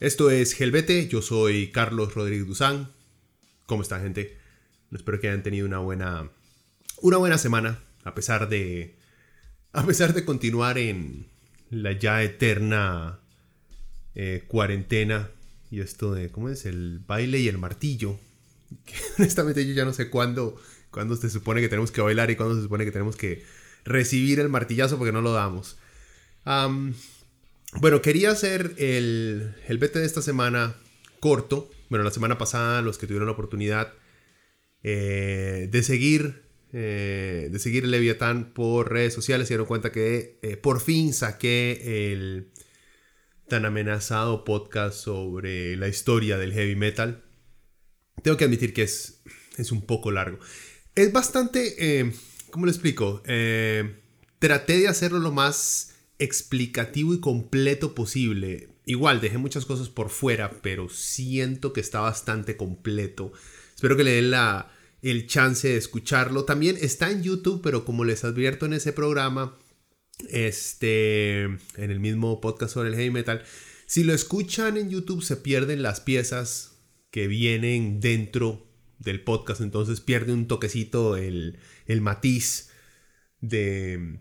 Esto es Gelbete, yo soy Carlos Rodríguez Duzán. ¿Cómo está gente? Espero que hayan tenido una buena, una buena semana, a pesar de, a pesar de continuar en la ya eterna eh, cuarentena y esto de, ¿cómo es? El baile y el martillo. Que honestamente yo ya no sé cuándo, cuándo se supone que tenemos que bailar y cuándo se supone que tenemos que recibir el martillazo porque no lo damos. Bueno, quería hacer el, el BT de esta semana corto. Bueno, la semana pasada, los que tuvieron la oportunidad eh, de seguir eh, de seguir el Leviatán por redes sociales se dieron cuenta que eh, por fin saqué el tan amenazado podcast sobre la historia del heavy metal. Tengo que admitir que es, es un poco largo. Es bastante, ¿cómo lo explico? traté de hacerlo lo más explicativo y completo posible. Igual, dejé muchas cosas por fuera, pero siento que está bastante completo. Espero que le den la, el chance de escucharlo. También está en YouTube, pero como les advierto en ese programa, este, en el mismo podcast sobre el heavy metal, si lo escuchan en YouTube se pierden las piezas que vienen dentro del podcast, entonces pierde un toquecito el, el matiz de,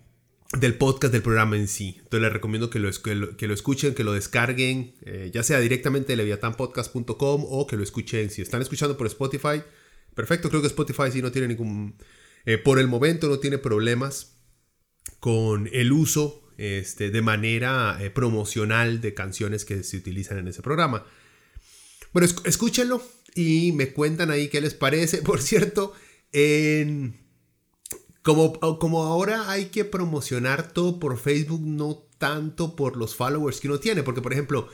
del podcast del programa en sí. Entonces les recomiendo que lo, que lo, escuchen, que lo descarguen, eh, ya sea directamente de leviatanpodcast.com o que lo escuchen. Si están escuchando por Spotify, perfecto, creo que Spotify sí no tiene ningún... Eh, por el momento no tiene problemas con el uso este, de manera eh, promocional de canciones que se utilizan en ese programa. Bueno, escúchenlo y me cuentan ahí qué les parece. Por cierto, en como, ahora hay que promocionar todo por Facebook, no tanto por los followers que uno tiene. Porque, por ejemplo,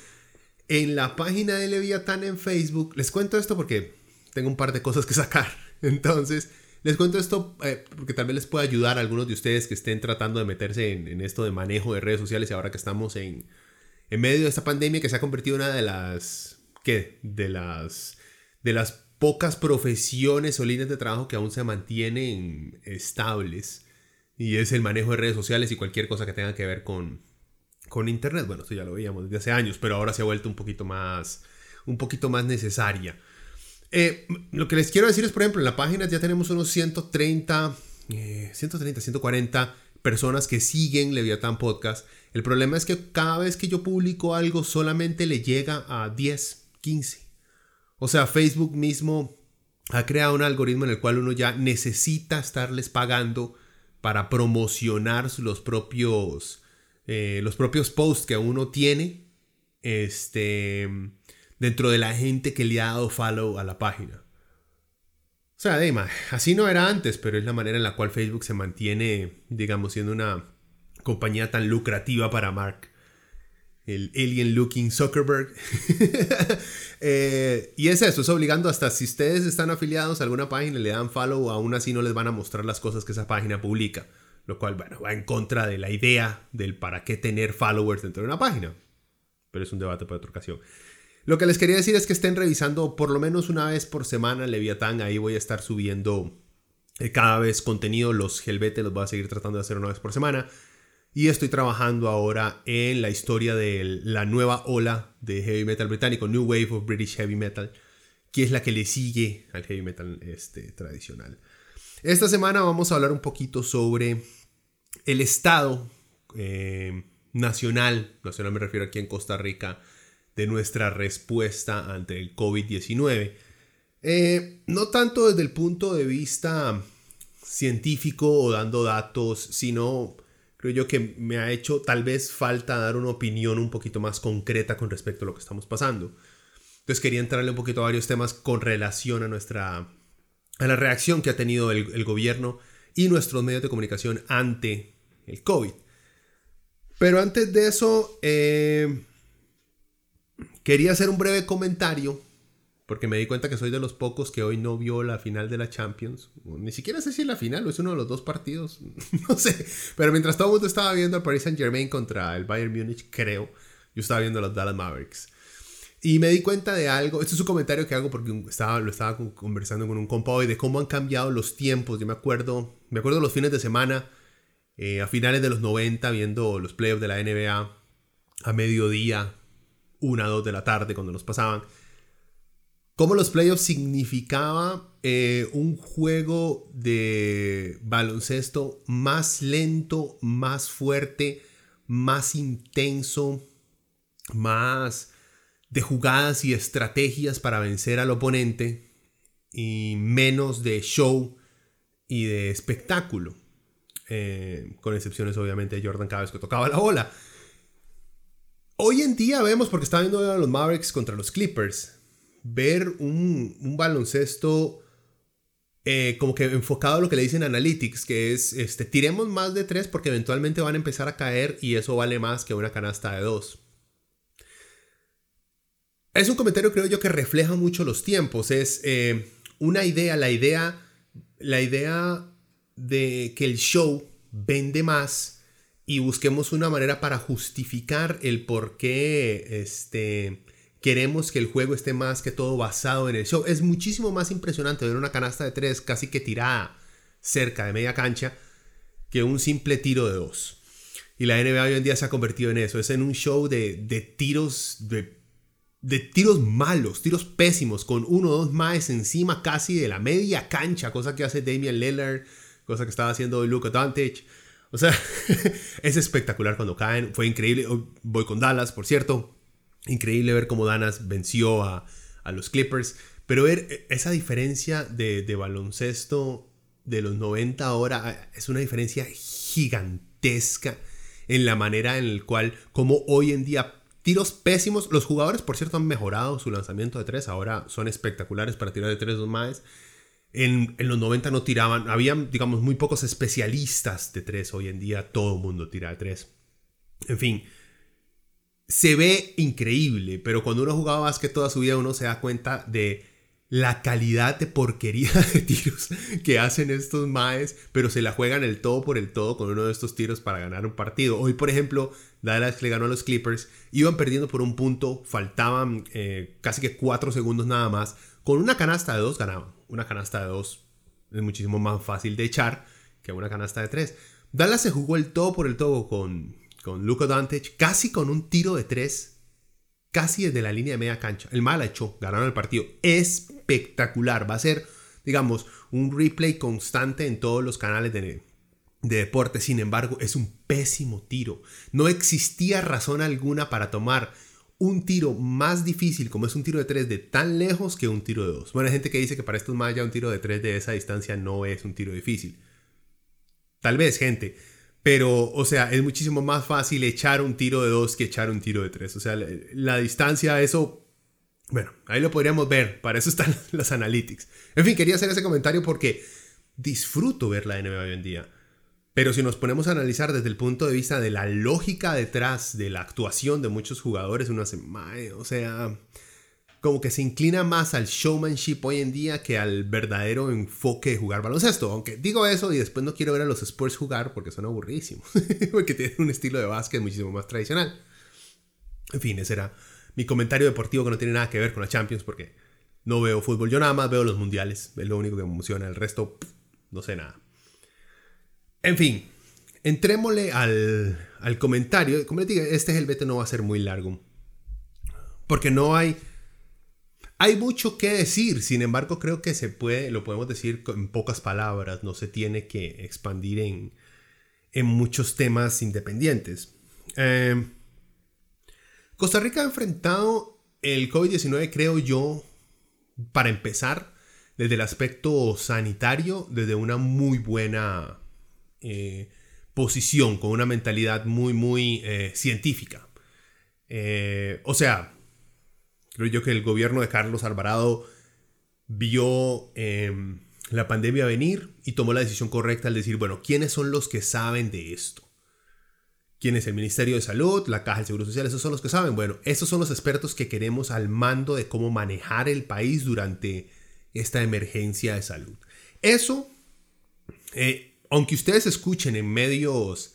en la página de Leviatán en Facebook, les cuento esto porque tengo un par de cosas que sacar. Entonces, les cuento esto eh, porque tal vez les pueda ayudar a algunos de ustedes que estén tratando de meterse en, esto de manejo de redes sociales y ahora que estamos en, en medio de esta pandemia que se ha convertido en una de las, ¿qué? De las, de las pocas profesiones o líneas de trabajo que aún se mantienen estables. Y es el manejo de redes sociales y cualquier cosa que tenga que ver con, con Internet. Bueno, esto ya lo veíamos desde hace años, pero ahora se ha vuelto un poquito más, un poquito más necesaria. Eh, lo que les quiero decir es, por ejemplo, en la página ya tenemos unos 130, 130, 140 personas que siguen Leviathan Podcast. El problema es que cada vez que yo publico algo solamente le llega a 10, 15. O sea, Facebook mismo ha creado un algoritmo en el cual uno ya necesita estarles pagando para promocionar los propios, eh, los propios posts que uno tiene este, dentro de la gente que le ha dado follow a la página. O sea, Dema, así no era antes, pero es la manera en la cual Facebook se mantiene, digamos, siendo una compañía tan lucrativa para Mark el alien looking Zuckerberg. Eh, y es eso, es obligando hasta si ustedes están afiliados a alguna página le dan follow, aún así no les van a mostrar las cosas que esa página publica. Lo cual, bueno, va en contra de la idea del para qué tener followers dentro de una página. Pero es un debate para otra ocasión. Lo que les quería decir es que estén revisando por lo menos una vez por semana Leviatán. Ahí voy a estar subiendo eh, cada vez contenido. Los Helvete los voy a seguir tratando de hacer una vez por semana. Y estoy trabajando ahora en la historia de la nueva ola de heavy metal británico, New Wave of British Heavy Metal, que es la que le sigue al heavy metal este, tradicional. Esta semana vamos a hablar un poquito sobre el estado eh, nacional, nacional me refiero aquí en Costa Rica, de nuestra respuesta ante el COVID-19. Eh, no tanto desde el punto de vista científico o dando datos, sino creo yo que me ha hecho tal vez falta dar una opinión un poquito más concreta con respecto a lo que estamos pasando. Entonces quería entrarle un poquito a varios temas con relación a nuestra a la reacción que ha tenido el, gobierno y nuestros medios de comunicación ante el COVID. Pero antes de eso, eh, quería hacer un breve comentario porque me di cuenta que soy de los pocos que hoy no vio la final de la Champions. Ni siquiera sé si es la final o es uno de los dos partidos. no sé. Pero mientras todo el mundo estaba viendo al Paris Saint Germain contra el Bayern Múnich, creo, yo estaba viendo a los Dallas Mavericks. Y me di cuenta de algo. Este es un comentario que hago porque estaba, lo estaba conversando con un compa hoy de cómo han cambiado los tiempos. Yo me acuerdo, me acuerdo los fines de semana, eh, a finales de los 90, viendo los playoffs de la NBA a mediodía, una, dos de la tarde, cuando los pasaban cómo los playoffs significaba eh, un juego de baloncesto más lento, más fuerte, más intenso, más de jugadas y estrategias para vencer al oponente y menos de show y de espectáculo. Eh, con excepciones obviamente de Jordan cada que tocaba la bola. Hoy en día vemos, porque está viendo a los Mavericks contra los Clippers, ver un, baloncesto eh, como que enfocado a lo que le dicen analytics, que es, este, tiremos más de tres porque eventualmente van a empezar a caer y eso vale más que una canasta de dos. Es un comentario creo yo que refleja mucho los tiempos, es eh, una idea, la idea, la idea de que el show vende más y busquemos una manera para justificar el por qué este, queremos que el juego esté más que todo basado en el show. Es muchísimo más impresionante ver una canasta de tres casi que tirada cerca de media cancha que un simple tiro de dos. Y la NBA hoy en día se ha convertido en eso. Es en un show de, tiros, de, de, tiros malos, tiros pésimos, con uno o dos más encima casi de la media cancha, cosa que hace Damian Lillard, cosa que estaba haciendo Luka Doncic. O sea, es espectacular cuando caen. Fue increíble. Voy con Dallas, por cierto. Increíble ver cómo Danas venció a, los Clippers. Pero ver esa diferencia de, baloncesto de los 90 ahora ah, es una diferencia gigantesca en la manera en la cual, como hoy en día, tiros pésimos. Los jugadores, por cierto, han mejorado su lanzamiento de tres. Ahora son espectaculares para tirar de tres o más. En, en, los 90 no tiraban. Había, digamos, muy pocos especialistas de tres. Hoy en día todo el mundo tira de tres. En fin, se ve increíble, pero cuando uno jugaba básquet toda su vida uno se da cuenta de la calidad de porquería de tiros que hacen estos maes, pero se la juegan el todo por el todo con uno de estos tiros para ganar un partido. Hoy, por ejemplo, Dallas le ganó a los Clippers, iban perdiendo por un punto, faltaban eh, casi que cuatro segundos nada más. Con una canasta de dos ganaban. Una canasta de dos es muchísimo más fácil de echar que una canasta de tres. Dallas se jugó el todo por el todo con, con Luka Doncic, casi con un tiro de tres, casi desde la línea de media cancha. El mal hecho, ganaron el partido. Espectacular. Va a ser, digamos, un replay constante en todos los canales de, de deporte. Sin embargo, es un pésimo tiro. No existía razón alguna para tomar un tiro más difícil como es un tiro de tres de tan lejos que un tiro de dos. Bueno, hay gente que dice que para estos más ya un tiro de tres de esa distancia no es un tiro difícil. Tal vez, gente. Pero, o sea, es muchísimo más fácil echar un tiro de dos que echar un tiro de tres. O sea, la, distancia, eso, bueno, ahí lo podríamos ver. Para eso están las analytics. En fin, quería hacer ese comentario porque disfruto ver la NBA hoy en día. Pero si nos ponemos a analizar desde el punto de vista de la lógica detrás de la actuación de muchos jugadores, uno hace, o sea, como que se inclina más al showmanship hoy en día que al verdadero enfoque de jugar baloncesto. Aunque digo eso y después no quiero ver a los Spurs jugar porque son aburridísimos. porque tienen un estilo de básquet muchísimo más tradicional. En fin, ese era mi comentario deportivo que no tiene nada que ver con la Champions porque no veo fútbol. Yo nada más veo los mundiales. Es lo único que me emociona. El resto, no sé nada. En fin, entrémosle al, al comentario. Como les digo, este es no va a ser muy largo. Porque no hay hay mucho que decir, sin embargo creo que se puede, lo podemos decir en pocas palabras, no se tiene que expandir en, en muchos temas independientes. Em, Costa Rica ha enfrentado el COVID-19, creo yo, para empezar, desde el aspecto sanitario, desde una muy buena eh, posición, con una mentalidad muy, muy eh, científica. Eh, o sea, creo yo que el gobierno de Carlos Alvarado vio em, la pandemia venir y tomó la decisión correcta al decir, bueno, ¿quiénes son los que saben de esto? ¿Quién es el Ministerio de Salud, la Caja del Seguro Social? Esos son los que saben. Bueno, esos son los expertos que queremos al mando de cómo manejar el país durante esta emergencia de salud. Eso, eh, aunque ustedes escuchen en medios,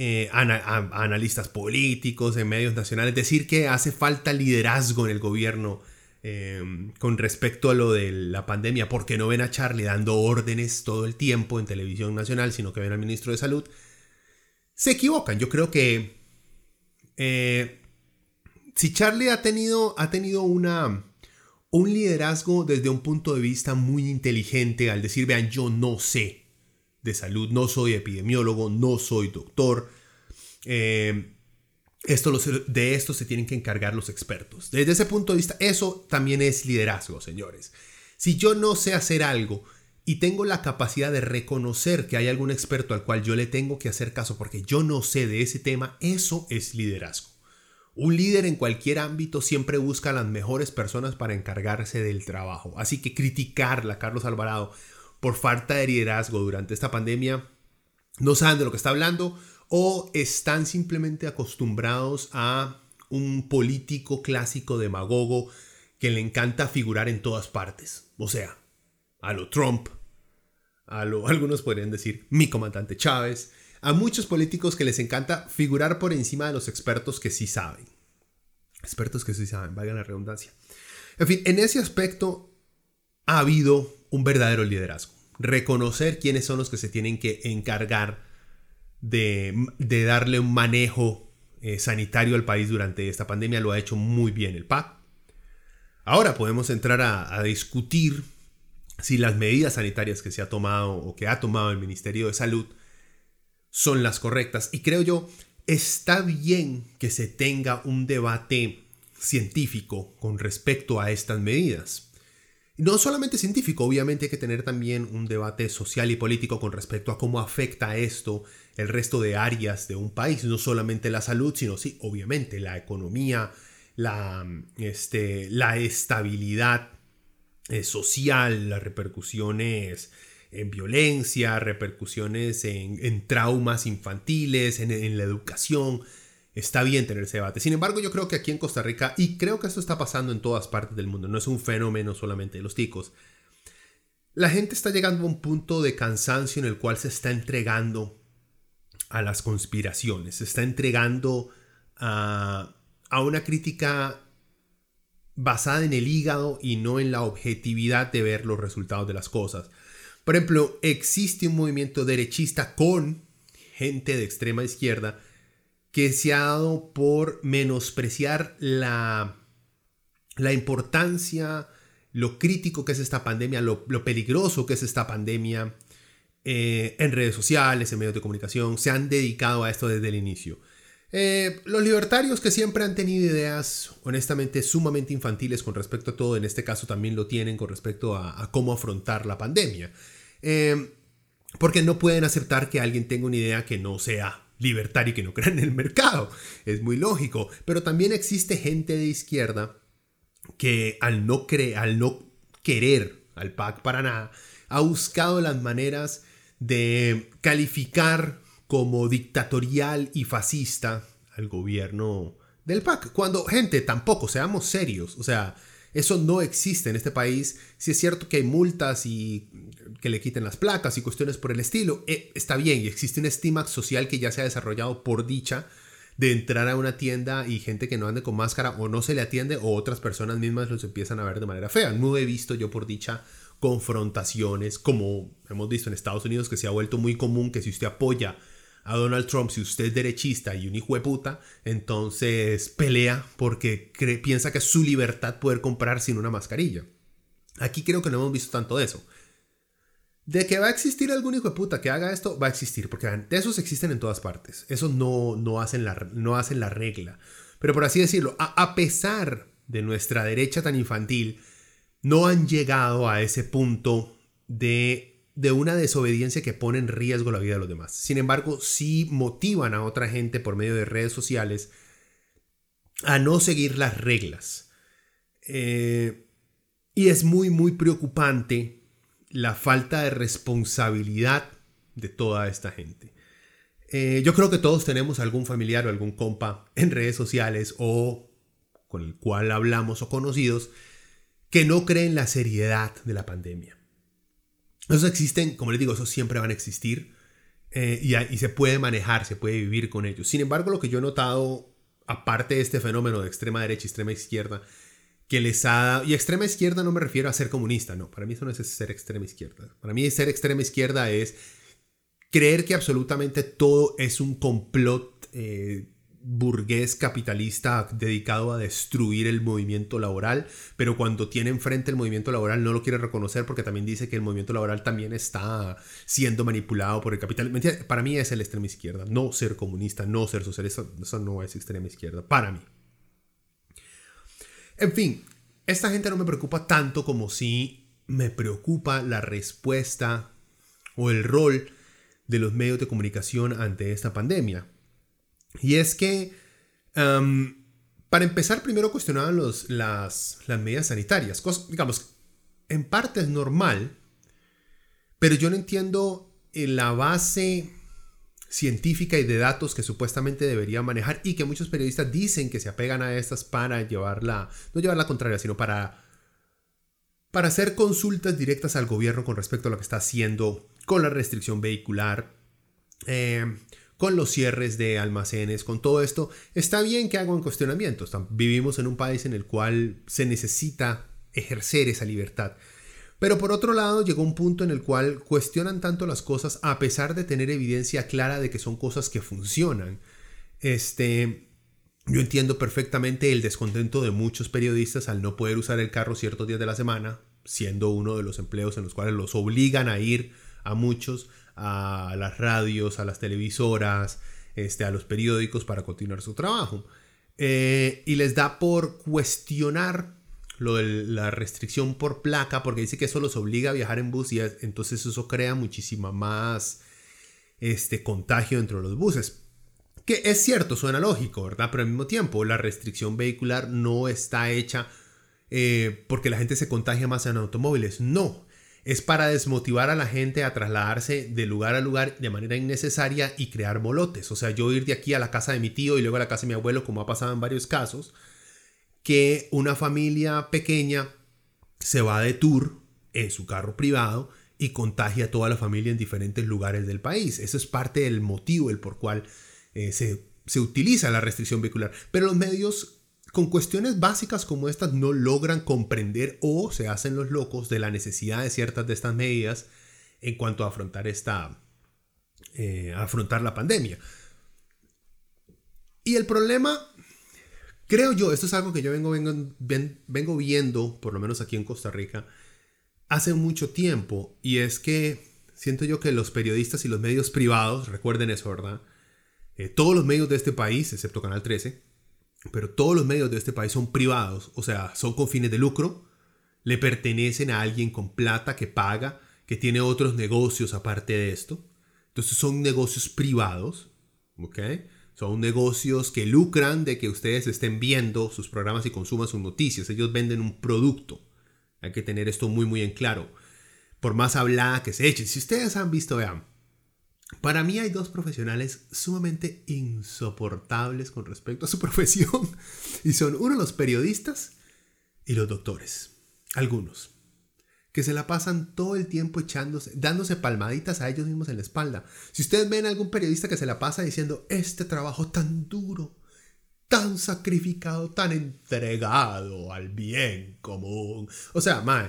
eh, analistas políticos, en medios nacionales, decir que hace falta liderazgo en el gobierno eh, con respecto a lo de la pandemia, porque no ven a Charlie dando órdenes todo el tiempo en televisión nacional, sino que ven al ministro de Salud, se equivocan. Yo creo que si Charlie ha tenido, ha tenido una, un liderazgo desde un punto de vista muy inteligente al decir, vean, yo no sé de salud, no soy epidemiólogo, no soy doctor. Eh, esto de esto se tienen que encargar los expertos. Desde ese punto de vista, eso también es liderazgo, señores. Si yo no sé hacer algo y tengo la capacidad de reconocer que hay algún experto al cual yo le tengo que hacer caso porque yo no sé de ese tema, eso es liderazgo. Un líder en cualquier ámbito siempre busca a las mejores personas para encargarse del trabajo. Así que criticarla Carlos Alvarado por falta de liderazgo durante esta pandemia, no saben de lo que está hablando o están simplemente acostumbrados a un político clásico demagogo que le encanta figurar en todas partes. O sea, a lo Trump, a lo algunos podrían decir mi comandante Chávez, a muchos políticos que les encanta figurar por encima de los expertos que sí saben. Expertos que sí saben, valga la redundancia. En fin, en ese aspecto ha habido un verdadero liderazgo. Reconocer quiénes son los que se tienen que encargar de, darle un manejo eh, sanitario al país durante esta pandemia lo ha hecho muy bien el PAC. Ahora podemos entrar a, a discutir si las medidas sanitarias que se ha tomado o que ha tomado el Ministerio de Salud son las correctas. Y creo yo, está bien que se tenga un debate científico con respecto a estas medidas. No solamente científico, obviamente hay que tener también un debate social y político con respecto a cómo afecta esto el resto de áreas de un país, no solamente la salud, sino sí, obviamente la economía, la, este, la estabilidad eh, social, las repercusiones en violencia, repercusiones en, traumas infantiles, en, la educación. Está bien tener ese debate. Sin embargo, yo creo que aquí en Costa Rica, y creo que esto está pasando en todas partes del mundo, no es un fenómeno solamente de los ticos, la gente está llegando a un punto de cansancio en el cual se está entregando a las conspiraciones, se está entregando a, a una crítica basada en el hígado y no en la objetividad de ver los resultados de las cosas. Por ejemplo, existe un movimiento derechista con gente de extrema izquierda que se ha dado por menospreciar la, la importancia, lo crítico que es esta pandemia, lo, peligroso que es esta pandemia eh, en redes sociales, en medios de comunicación, se han dedicado a esto desde el inicio. Eh, los libertarios que siempre han tenido ideas honestamente sumamente infantiles con respecto a todo, en este caso también lo tienen con respecto a cómo afrontar la pandemia. Em, porque no pueden aceptar que alguien tenga una idea que no sea libertaria y que no crea en el mercado. Es muy lógico. Pero también existe gente de izquierda que al no, al no querer al PAC para nada, ha buscado las maneras de calificar como dictatorial y fascista al gobierno del PAC. Cuando, gente, tampoco, seamos serios. O sea, eso no existe en este país. Si es cierto que hay multas y que le quiten las placas y cuestiones por el estilo, eh, está bien y existe un estima social que ya se ha desarrollado por dicha de entrar a una tienda y gente que no ande con máscara o no se le atiende o otras personas mismas los empiezan a ver de manera fea. No he visto yo por dicha confrontaciones como hemos visto en Estados Unidos que se ha vuelto muy común que si usted apoya a Donald Trump, si usted es derechista y un hijo de puta, entonces pelea porque piensa que es su libertad poder comprar sin una mascarilla. Aquí creo que no hemos visto tanto de eso. De que va a existir algún hijo de puta que haga esto, va a existir, porque esos existen en todas partes. Esos no, no, hacen, la, no hacen la regla. Pero por así decirlo, a, pesar de nuestra derecha tan infantil, no han llegado a ese punto de de una desobediencia que pone en riesgo la vida de los demás. Sin embargo, sí motivan a otra gente por medio de redes sociales a no seguir las reglas. Eh, y es muy, muy preocupante la falta de responsabilidad de toda esta gente. Eh, yo creo que todos tenemos algún familiar o algún compa en redes sociales o con el cual hablamos o conocidos que no creen la seriedad de la pandemia. Esos existen, como les digo, esos siempre van a existir eh, y, y, se puede manejar, se puede vivir con ellos. Sin embargo, lo que yo he notado, aparte de este fenómeno de extrema derecha y extrema izquierda, que les ha dado, y extrema izquierda no me refiero a ser comunista, no, para mí eso no es ser extrema izquierda. Para mí ser extrema izquierda es creer que absolutamente todo es un complot eh, burgués capitalista dedicado a destruir el movimiento laboral, pero cuando tiene enfrente el movimiento laboral no lo quiere reconocer porque también dice que el movimiento laboral también está siendo manipulado por el capital. Para mí es el extrema izquierda, no ser comunista, no ser socialista, eso no es extrema izquierda, para mí. En fin, esta gente no me preocupa tanto como si me preocupa la respuesta o el rol de los medios de comunicación ante esta pandemia. Y es que, para empezar, primero cuestionaban los, las, las medidas sanitarias. digamos, en parte es normal, pero yo no entiendo eh, la base científica y de datos que supuestamente debería manejar y que muchos periodistas dicen que se apegan a estas para llevarla, no llevar la contraria, sino para, para hacer consultas directas al gobierno con respecto a lo que está haciendo con la restricción vehicular, eh, con los cierres de almacenes, con todo esto, está bien que hagan cuestionamientos. Vivimos en un país en el cual se necesita ejercer esa libertad. Pero por otro lado, llegó un punto en el cual cuestionan tanto las cosas a pesar de tener evidencia clara de que son cosas que funcionan. Este, yo entiendo perfectamente el descontento de muchos periodistas al no poder usar el carro ciertos días de la semana, siendo uno de los empleos en los cuales los obligan a ir a muchos a las radios, a las televisoras, este, a los periódicos para continuar su trabajo. Eh, y les da por cuestionar lo de la restricción por placa, porque dice que eso los obliga a viajar en bus y entonces eso crea muchísima más este, contagio dentro de los buses. Que es cierto, suena lógico, ¿verdad? Pero al mismo tiempo la restricción vehicular no está hecha eh, porque la gente se contagia más en automóviles. No, es para desmotivar a la gente a trasladarse de lugar a lugar de manera innecesaria y crear molotes. O sea, yo ir de aquí a la casa de mi tío y luego a la casa de mi abuelo, como ha pasado en varios casos, que una familia pequeña se va de tour en su carro privado y contagia a toda la familia en diferentes lugares del país. Eso es parte del motivo el por cual eh, se, se utiliza la restricción vehicular. Pero los medios con cuestiones básicas como estas no logran comprender o se hacen los locos de la necesidad de ciertas de estas medidas en cuanto a afrontar esta eh, afrontar la pandemia y el problema creo yo esto es algo que yo vengo, vengo, vengo viendo por lo menos aquí en Costa Rica hace mucho tiempo y es que siento yo que los periodistas y los medios privados recuerden eso verdad eh, todos los medios de este país excepto Canal 13 pero todos los medios de este país son privados, o sea, son con fines de lucro, le pertenecen a alguien con plata que paga, que tiene otros negocios aparte de esto. Entonces son negocios privados, ¿ok? Son negocios que lucran de que ustedes estén viendo sus programas y consuman sus noticias. Ellos venden un producto. Hay que tener esto muy, muy en claro. Por más hablada que se eche. Si ustedes han visto, vean, para mí hay dos profesionales sumamente insoportables con respecto a su profesión. Y son uno los periodistas y los doctores. Algunos. Que se la pasan todo el tiempo echándose, dándose palmaditas a ellos mismos en la espalda. Si ustedes ven a algún periodista que se la pasa diciendo, este trabajo tan duro, tan sacrificado, tan entregado al bien común. O sea, mae,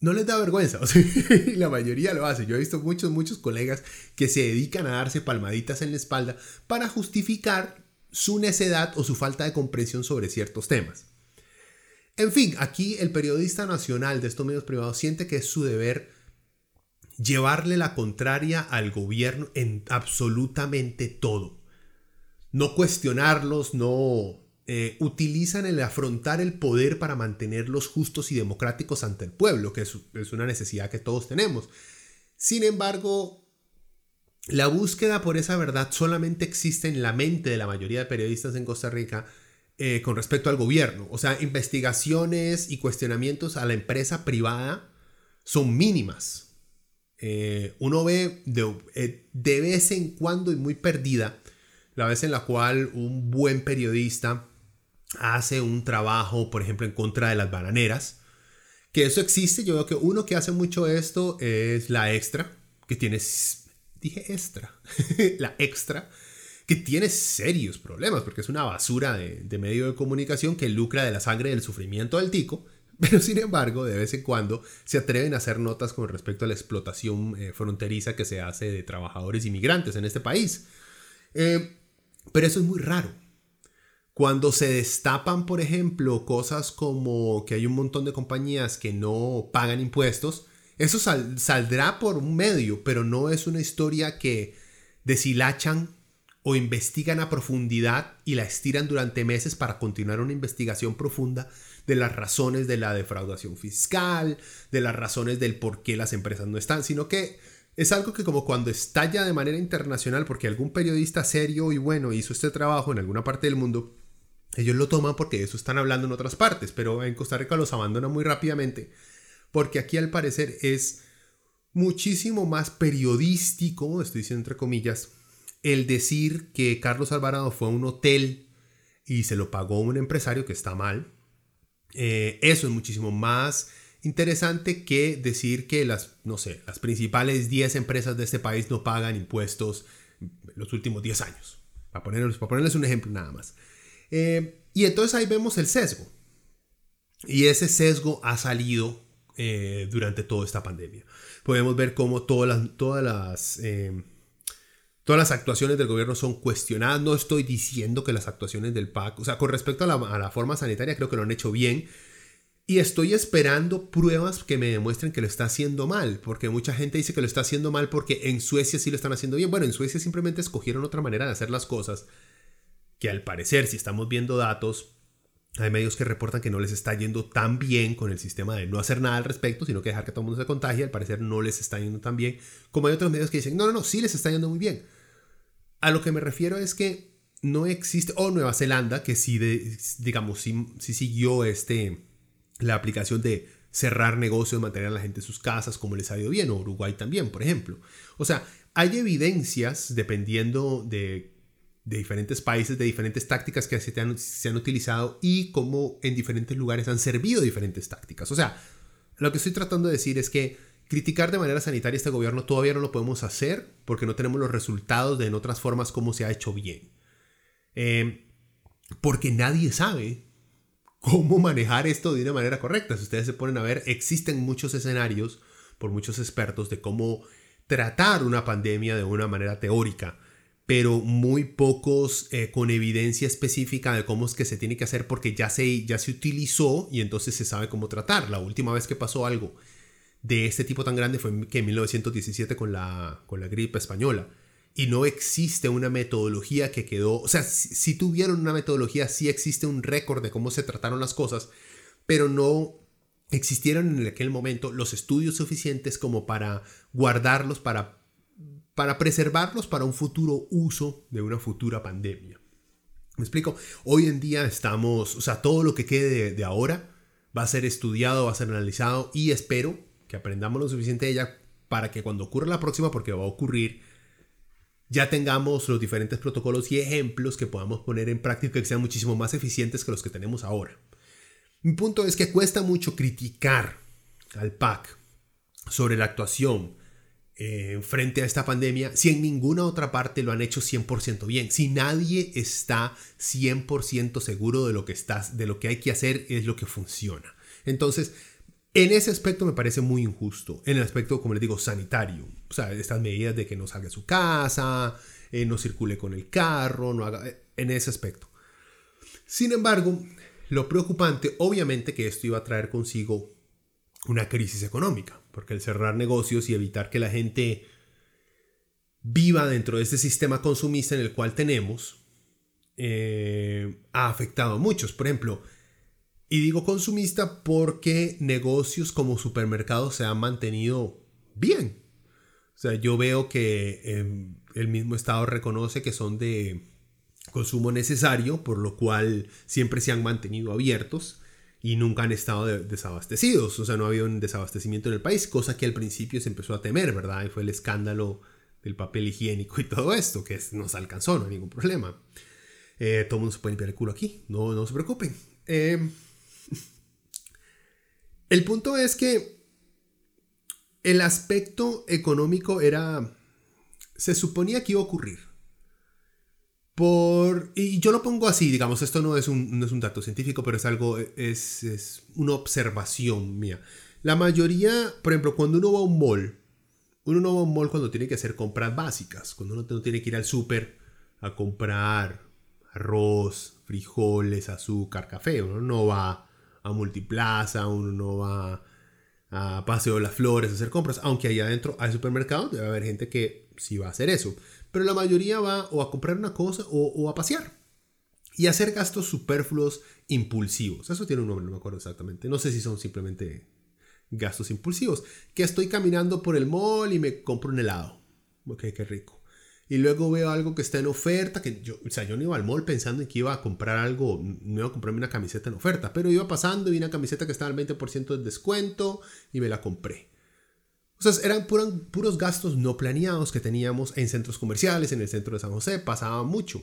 no les da vergüenza. La mayoría lo hace. Yo he visto muchos, muchos colegas que se dedican a darse palmaditas en la espalda para justificar su necedad o su falta de comprensión sobre ciertos temas. En fin, aquí el periodista nacional de estos medios privados siente que es su deber llevarle la contraria al gobierno en absolutamente todo. No cuestionarlos, no eh, utilizan el afrontar el poder para mantenerlos justos y democráticos ante el pueblo, que es, es una necesidad que todos tenemos. Sin embargo, la búsqueda por esa verdad solamente existe en la mente de la mayoría de periodistas en Costa Rica eh, con respecto al gobierno. O sea, investigaciones y cuestionamientos a la empresa privada son mínimas. Eh, uno ve eh, de, vez en cuando y muy perdida la vez en la cual un buen periodista hace un trabajo, por ejemplo, en contra de las bananeras. Que eso existe. Yo veo que uno que hace mucho esto es la extra, que tiene, dije extra, la extra, que tiene serios problemas, porque es una basura de, medio de comunicación que lucra de la sangre del sufrimiento del tico, pero sin embargo, de vez en cuando se atreven a hacer notas con respecto a la explotación eh, fronteriza que se hace de trabajadores inmigrantes en este país. Eh, pero eso es muy raro. Cuando se destapan, por ejemplo, cosas como que hay un montón de compañías que no pagan impuestos, eso saldrá por un medio, pero no es una historia que deshilachan o investigan a profundidad y la estiran durante meses para continuar una investigación profunda de las razones de la defraudación fiscal, de las razones del por qué las empresas no están, sino que es algo que como cuando estalla de manera internacional porque algún periodista serio y bueno hizo este trabajo en alguna parte del mundo, ellos lo toman porque eso están hablando en otras partes, pero en Costa Rica los abandonan muy rápidamente porque aquí al parecer es muchísimo más periodístico, estoy diciendo entre comillas, el decir que Carlos Alvarado fue a un hotel y se lo pagó un empresario que está mal, eh, eso es muchísimo más interesante que decir que las, no sé, las principales 10 empresas de este país no pagan impuestos los últimos 10 años. Para ponerles, para ponerles un ejemplo nada más. Eh, y entonces ahí vemos el sesgo. Y ese sesgo ha salido eh, durante toda esta pandemia. Podemos ver cómo todas las, todas las Todas las actuaciones del gobierno son cuestionadas. No estoy diciendo que las actuaciones del PAC, o sea, con respecto a la, forma sanitaria, creo que lo han hecho bien. Y estoy esperando pruebas que me demuestren que lo está haciendo mal, porque mucha gente dice que lo está haciendo mal porque en Suecia sí lo están haciendo bien. Bueno, en Suecia simplemente escogieron otra manera de hacer las cosas, que al parecer, si estamos viendo datos, hay medios que reportan que no les está yendo tan bien con el sistema de no hacer nada al respecto, sino que dejar que todo el mundo se contagie. Al parecer no les está yendo tan bien, como hay otros medios que dicen, no, no, no, sí les está yendo muy bien. A lo que me refiero es que no existe, o Nueva Zelanda, que sí, digamos, sí, siguió este, la aplicación de cerrar negocios, mantener a la gente en sus casas, como les ha ido bien, o Uruguay también, por ejemplo. O sea, hay evidencias, dependiendo de, diferentes países, de diferentes tácticas que se han, se han utilizado y cómo en diferentes lugares han servido diferentes tácticas. O sea, lo que estoy tratando de decir es que Criticar de manera sanitaria este gobierno todavía no lo podemos hacer porque no tenemos los resultados de en otras formas cómo se ha hecho bien. Eh, porque nadie sabe cómo manejar esto de una manera correcta. Si ustedes se ponen a ver, existen muchos escenarios por muchos expertos de cómo tratar una pandemia de una manera teórica, pero muy pocos eh, con evidencia específica de cómo es que se tiene que hacer porque ya se, ya se utilizó y entonces se sabe cómo tratar. La última vez que pasó algo de este tipo tan grande fue que en 1917 con la, con la gripe española. Y no existe una metodología que quedó, o sea, si, tuvieron una metodología, sí existe un récord de cómo se trataron las cosas, pero no existieron en aquel momento los estudios suficientes como para guardarlos, para, para preservarlos para un futuro uso de una futura pandemia. ¿Me explico? Hoy en día estamos, o sea, todo lo que quede de, de ahora va a ser estudiado, va a ser analizado y espero que aprendamos lo suficiente de ella para que cuando ocurra la próxima, porque va a ocurrir, ya tengamos los diferentes protocolos y ejemplos que podamos poner en práctica que sean muchísimo más eficientes que los que tenemos ahora. Mi punto es que cuesta mucho criticar al PAC sobre la actuación eh, frente a esta pandemia si en ninguna otra parte lo han hecho 100% bien. Si nadie está 100% seguro de lo que está, de lo que hay que hacer es lo que funciona. Entonces, en ese aspecto me parece muy injusto, en el aspecto, como les digo, sanitario. O sea, estas medidas de que no salga de su casa, eh, no circule con el carro, no haga... Eh, en ese aspecto. Sin embargo, lo preocupante, obviamente, que esto iba a traer consigo una crisis económica, porque el cerrar negocios y evitar que la gente viva dentro de este sistema consumista en el cual tenemos, eh, ha afectado a muchos. Por ejemplo, y digo consumista porque negocios como supermercados se han mantenido bien. O sea, yo veo que em, el mismo Estado reconoce que son de consumo necesario, por lo cual siempre se han mantenido abiertos y nunca han estado desabastecidos. O sea, no ha habido un desabastecimiento en el país, cosa que al principio se empezó a temer, ¿verdad? Y fue el escándalo del papel higiénico y todo esto, que nos alcanzó, no hay ningún problema. Eh, todo el mundo se puede limpiar el culo aquí, no, no se preocupen. Eh, el punto es que el aspecto económico era... Se suponía que iba a ocurrir. Por, y yo lo pongo así, digamos, esto no es un, no es un dato científico, pero es algo, es, es, una observación mía. La mayoría, por ejemplo, cuando uno va a un mall, uno no va a un mall cuando tiene que hacer compras básicas, cuando uno no tiene que ir al súper a comprar arroz, frijoles, azúcar, café, uno no va a multiplaza, uno no va a Paseo de las Flores a hacer compras, aunque allá adentro hay supermercados, debe haber gente que sí va a hacer eso pero la mayoría va o a comprar una cosa o, a pasear. Y hacer gastos superfluos impulsivos. Eso tiene un nombre, no me acuerdo exactamente. No sé si son simplemente gastos impulsivos. Que estoy caminando por el mall y me compro un helado. Ok, qué rico. Y luego veo algo que está en oferta, que yo, o sea, yo no iba al mall pensando en que iba a comprar algo, no iba a comprarme una camiseta en oferta, pero iba pasando y vi una camiseta que estaba al 20% de descuento y me la compré. O sea, eran puros gastos no planeados que teníamos en centros comerciales, en el centro de San José, pasaba mucho.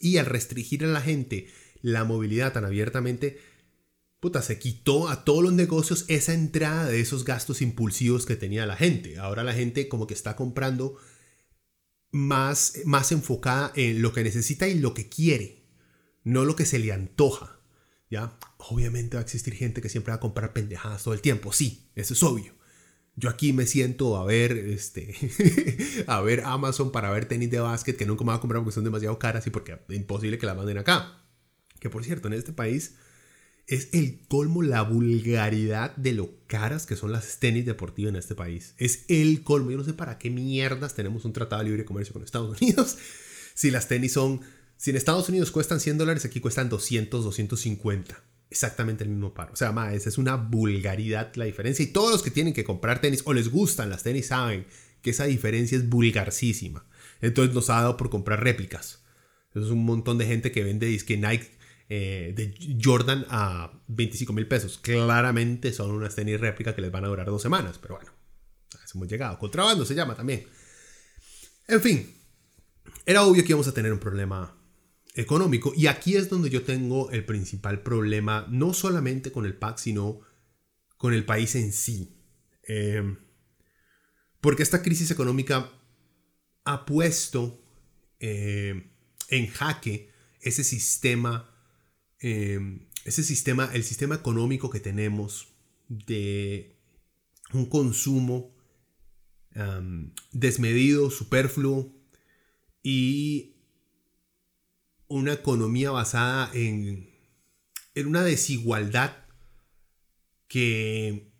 Y al restringir a la gente la movilidad tan abiertamente, puta, se quitó a todos los negocios esa entrada de esos gastos impulsivos que tenía la gente. Ahora la gente como que está comprando más, más enfocada en lo que necesita y lo que quiere, no lo que se le antoja. ¿Ya? Obviamente va a existir gente que siempre va a comprar pendejadas todo el tiempo, sí, eso es obvio. Yo aquí me siento a ver, este, a ver Amazon para ver tenis de básquet que nunca me voy a comprar porque son demasiado caras y porque es imposible que la manden acá. Que por cierto, en este país es el colmo la vulgaridad de lo caras que son las tenis deportivas en este país. Es el colmo. Yo no sé para qué mierdas tenemos un tratado de libre comercio con Estados Unidos. Si las tenis son, si en Estados Unidos cuestan 100 dólares, aquí cuestan 200, 250 exactamente el mismo par. O sea, más, es una vulgaridad la diferencia. Y todos los que tienen que comprar tenis o les gustan las tenis saben que esa diferencia es vulgarcísima. Entonces nos ha dado por comprar réplicas. Es un montón de gente que vende disque Nike eh, de Jordan a 25 mil pesos. Claramente son unas tenis réplicas que les van a durar dos semanas. Pero bueno, hemos llegado. Contrabando se llama también. En fin, era obvio que íbamos a tener un problema económico. Y aquí es donde yo tengo el principal problema, no solamente con el PAC, sino con el país en sí. Em, porque esta crisis económica ha puesto em, en jaque ese sistema, em, ese sistema, el sistema económico que tenemos de un consumo desmedido, superfluo y una economía basada en, en una desigualdad que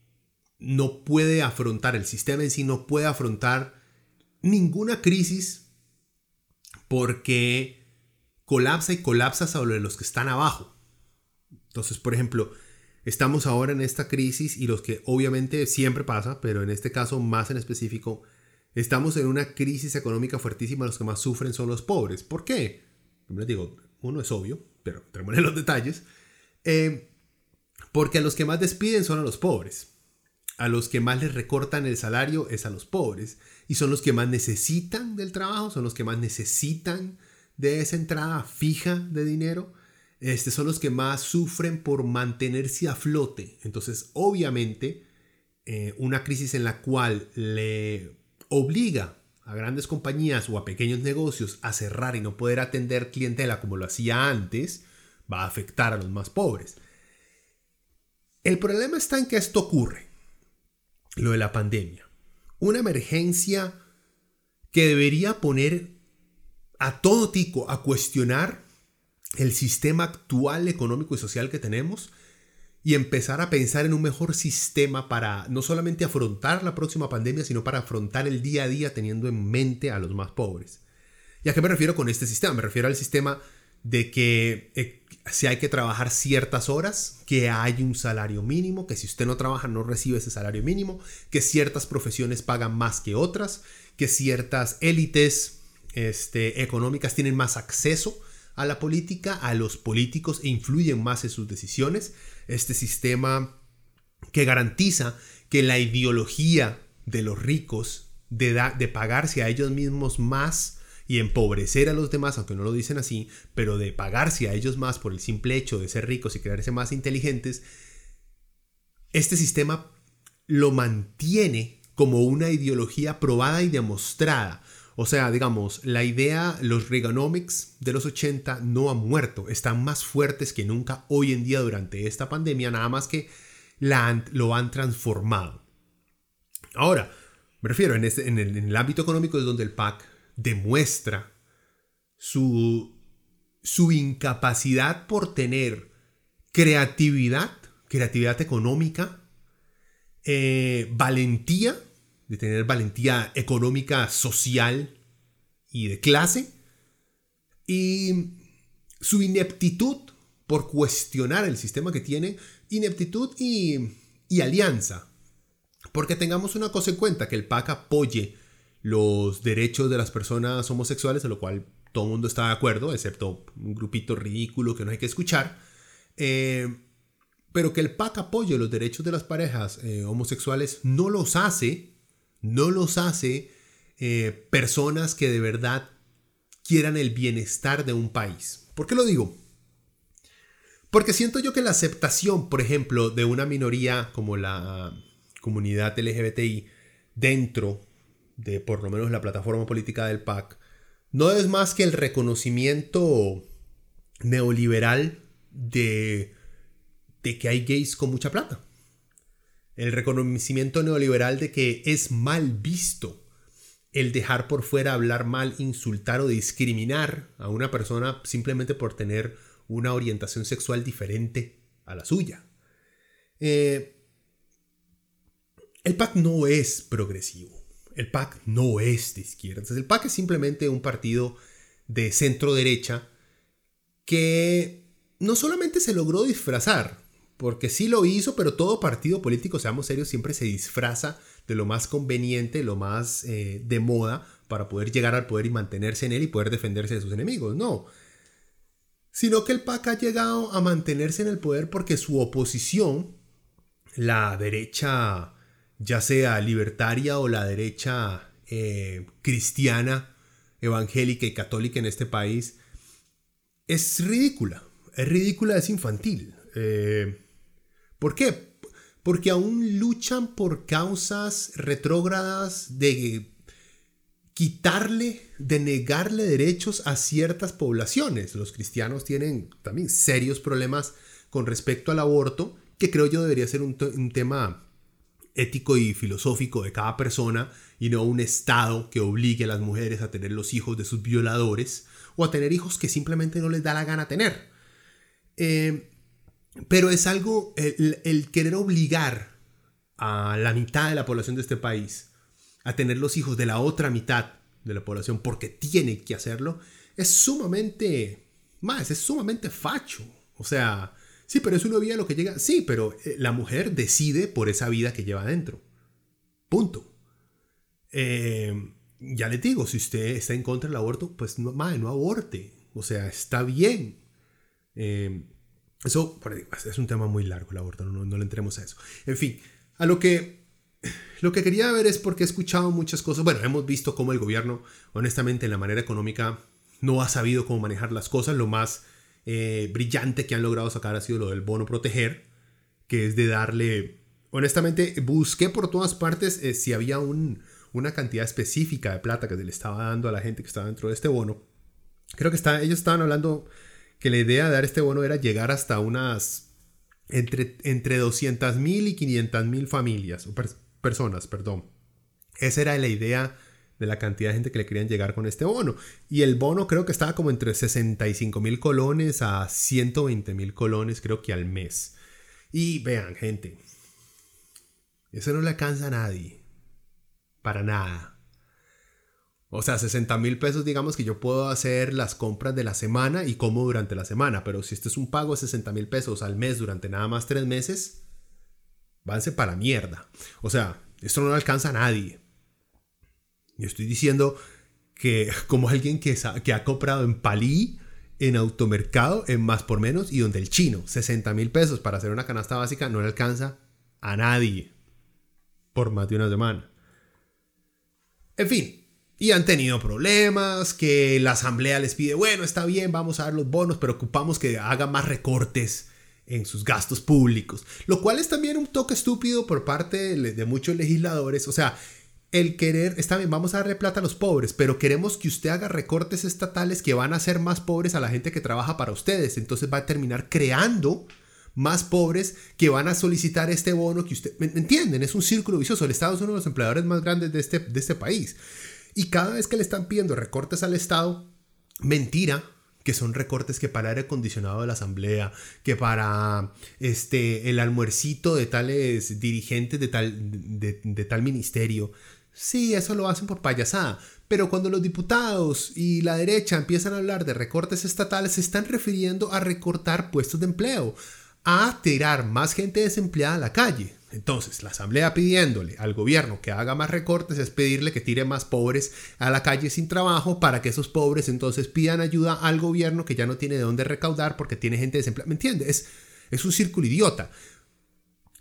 no puede afrontar, el sistema en sí no puede afrontar ninguna crisis porque colapsa y colapsa sobre los que están abajo. Entonces, por ejemplo, estamos ahora en esta crisis y los que obviamente siempre pasa, pero en este caso más en específico, estamos en una crisis económica fuertísima, los que más sufren son los pobres. ¿Por qué? les digo, uno es obvio, pero tenemos los detalles. Eh, porque a los que más despiden son a los pobres. A los que más les recortan el salario es a los pobres. Y son los que más necesitan del trabajo, son los que más necesitan de esa entrada fija de dinero. Este, son los que más sufren por mantenerse a flote. Entonces, obviamente, eh, una crisis en la cual le obliga a grandes compañías o a pequeños negocios a cerrar y no poder atender clientela como lo hacía antes, va a afectar a los más pobres. El problema está en que esto ocurre, lo de la pandemia. Una emergencia que debería poner a todo tico a cuestionar el sistema actual económico y social que tenemos y empezar a pensar en un mejor sistema para no solamente afrontar la próxima pandemia, sino para afrontar el día a día teniendo en mente a los más pobres. ¿Y a qué me refiero con este sistema? Me refiero al sistema de que eh, si hay que trabajar ciertas horas, que hay un salario mínimo, que si usted no trabaja no recibe ese salario mínimo, que ciertas profesiones pagan más que otras, que ciertas élites este, económicas tienen más acceso a la política, a los políticos e influyen más en sus decisiones. Este sistema que garantiza que la ideología de los ricos de, de pagarse a ellos mismos más y empobrecer a los demás, aunque no lo dicen así, pero de pagarse a ellos más por el simple hecho de ser ricos y creerse más inteligentes, este sistema lo mantiene como una ideología probada y demostrada. O sea, digamos, la idea, los Reaganomics de los 80 no han muerto, están más fuertes que nunca hoy en día durante esta pandemia, nada más que lo han transformado. Ahora, me refiero, en, este, el ámbito económico es donde el PAC demuestra su, su incapacidad por tener creatividad, creatividad económica, eh, valentía, de tener valentía económica, social y de clase, y su ineptitud por cuestionar el sistema que tiene, ineptitud y, y alianza. Porque tengamos una cosa en cuenta, que el PAC apoye los derechos de las personas homosexuales, a lo cual todo el mundo está de acuerdo, excepto un grupito ridículo que no hay que escuchar. Eh, pero que el PAC apoye los derechos de las parejas eh, homosexuales no los hace, no los hace eh, personas que de verdad quieran el bienestar de un país. ¿Por qué lo digo? Porque siento yo que la aceptación, por ejemplo, de una minoría como la comunidad LGBTI dentro de por lo menos la plataforma política del PAC, no es más que el reconocimiento neoliberal de, de que hay gays con mucha plata. El reconocimiento neoliberal de que es mal visto el dejar por fuera hablar mal, insultar o discriminar a una persona simplemente por tener una orientación sexual diferente a la suya. Eh, el PAC no es progresivo el PAC no es de izquierda. el PAC es simplemente un partido de centro derecha que no solamente se logró disfrazar, porque sí lo hizo, pero todo partido político, seamos serios, siempre se disfraza de lo más conveniente, lo más eh, de moda para poder llegar al poder y mantenerse en él y poder defenderse de sus enemigos. No. Sino que el PAC ha llegado a mantenerse en el poder porque su oposición, la derecha ya sea libertaria o la derecha eh, cristiana, evangélica y católica en este país, es ridícula. Es ridícula, es infantil. Eh, ¿Por qué? Porque aún luchan por causas retrógradas de quitarle, de negarle derechos a ciertas poblaciones. Los cristianos tienen también serios problemas con respecto al aborto, que creo yo debería ser un, tema ético y filosófico de cada persona y no un Estado que obligue a las mujeres a tener los hijos de sus violadores o a tener hijos que simplemente no les da la gana tener. Eh, pero es algo, el, querer obligar a la mitad de la población de este país a tener los hijos de la otra mitad de la población porque tiene que hacerlo, es sumamente, más, es sumamente facho. O sea, Sí, pero es una vida lo que llega. Sí, pero eh, la mujer decide por esa vida que lleva adentro. Punto. Eh, ya le digo, si usted está en contra del aborto, pues no, no aborte. O sea, está bien. Eh, eso es un tema muy largo el aborto, no, no, le entremos a eso. En fin, a lo que, lo que quería ver es porque he escuchado muchas cosas. Bueno, hemos visto cómo el gobierno, honestamente, en la manera económica, no ha sabido cómo manejar las cosas. Lo más eh, brillante que han logrado sacar ha sido lo del bono proteger, que es de darle, honestamente, busqué por todas partes eh, si había una cantidad específica de plata que se le estaba dando a la gente que estaba dentro de este bono. Creo que está, ellos estaban hablando que la idea de dar este bono era llegar hasta unas entre, entre 200 mil y 500 mil familias, o personas, perdón. Esa era la idea de la cantidad de gente que le querían llegar con este bono. Y el bono creo que estaba como entre 65 mil colones a 120 mil colones, creo que al mes. Y vean, gente, eso no le alcanza a nadie. Para nada. O sea, 60 mil pesos, digamos que yo puedo hacer las compras de la semana y como durante la semana. Pero si este es un pago de 60 mil pesos al mes durante nada más tres meses, váyanse para mierda. O sea, esto no alcanza a nadie. Yo estoy diciendo que como alguien que, que ha comprado en Palí, en automercado, en más por menos y donde el chino, 60 mil pesos para hacer una canasta básica no le alcanza a nadie por más de una semana. En fin, y han tenido problemas, que la asamblea les pide, bueno, está bien, vamos a dar los bonos, pero ocupamos que haga más recortes en sus gastos públicos. Lo cual es también un toque estúpido por parte de, muchos legisladores. O sea, el querer, está bien, vamos a darle plata a los pobres, pero queremos que usted haga recortes estatales que van a hacer más pobres a la gente que trabaja para ustedes. Entonces va a terminar creando más pobres que van a solicitar este bono que usted... ¿Me entienden? Es un círculo vicioso. El Estado es uno de los empleadores más grandes de este, de este país. Y cada vez que le están pidiendo recortes al Estado, mentira, que son recortes que para aire acondicionado de la asamblea, que para este el almuercito de tales dirigentes de tal, de, tal ministerio. Sí, eso lo hacen por payasada. Pero cuando los diputados y la derecha empiezan a hablar de recortes estatales, se están refiriendo a recortar puestos de empleo, a tirar más gente desempleada a la calle. Entonces, la Asamblea pidiéndole al gobierno que haga más recortes es pedirle que tire más pobres a la calle sin trabajo para que esos pobres entonces pidan ayuda al gobierno que ya no tiene de dónde recaudar porque tiene gente desempleada. ¿Me entiendes? Es, un círculo idiota.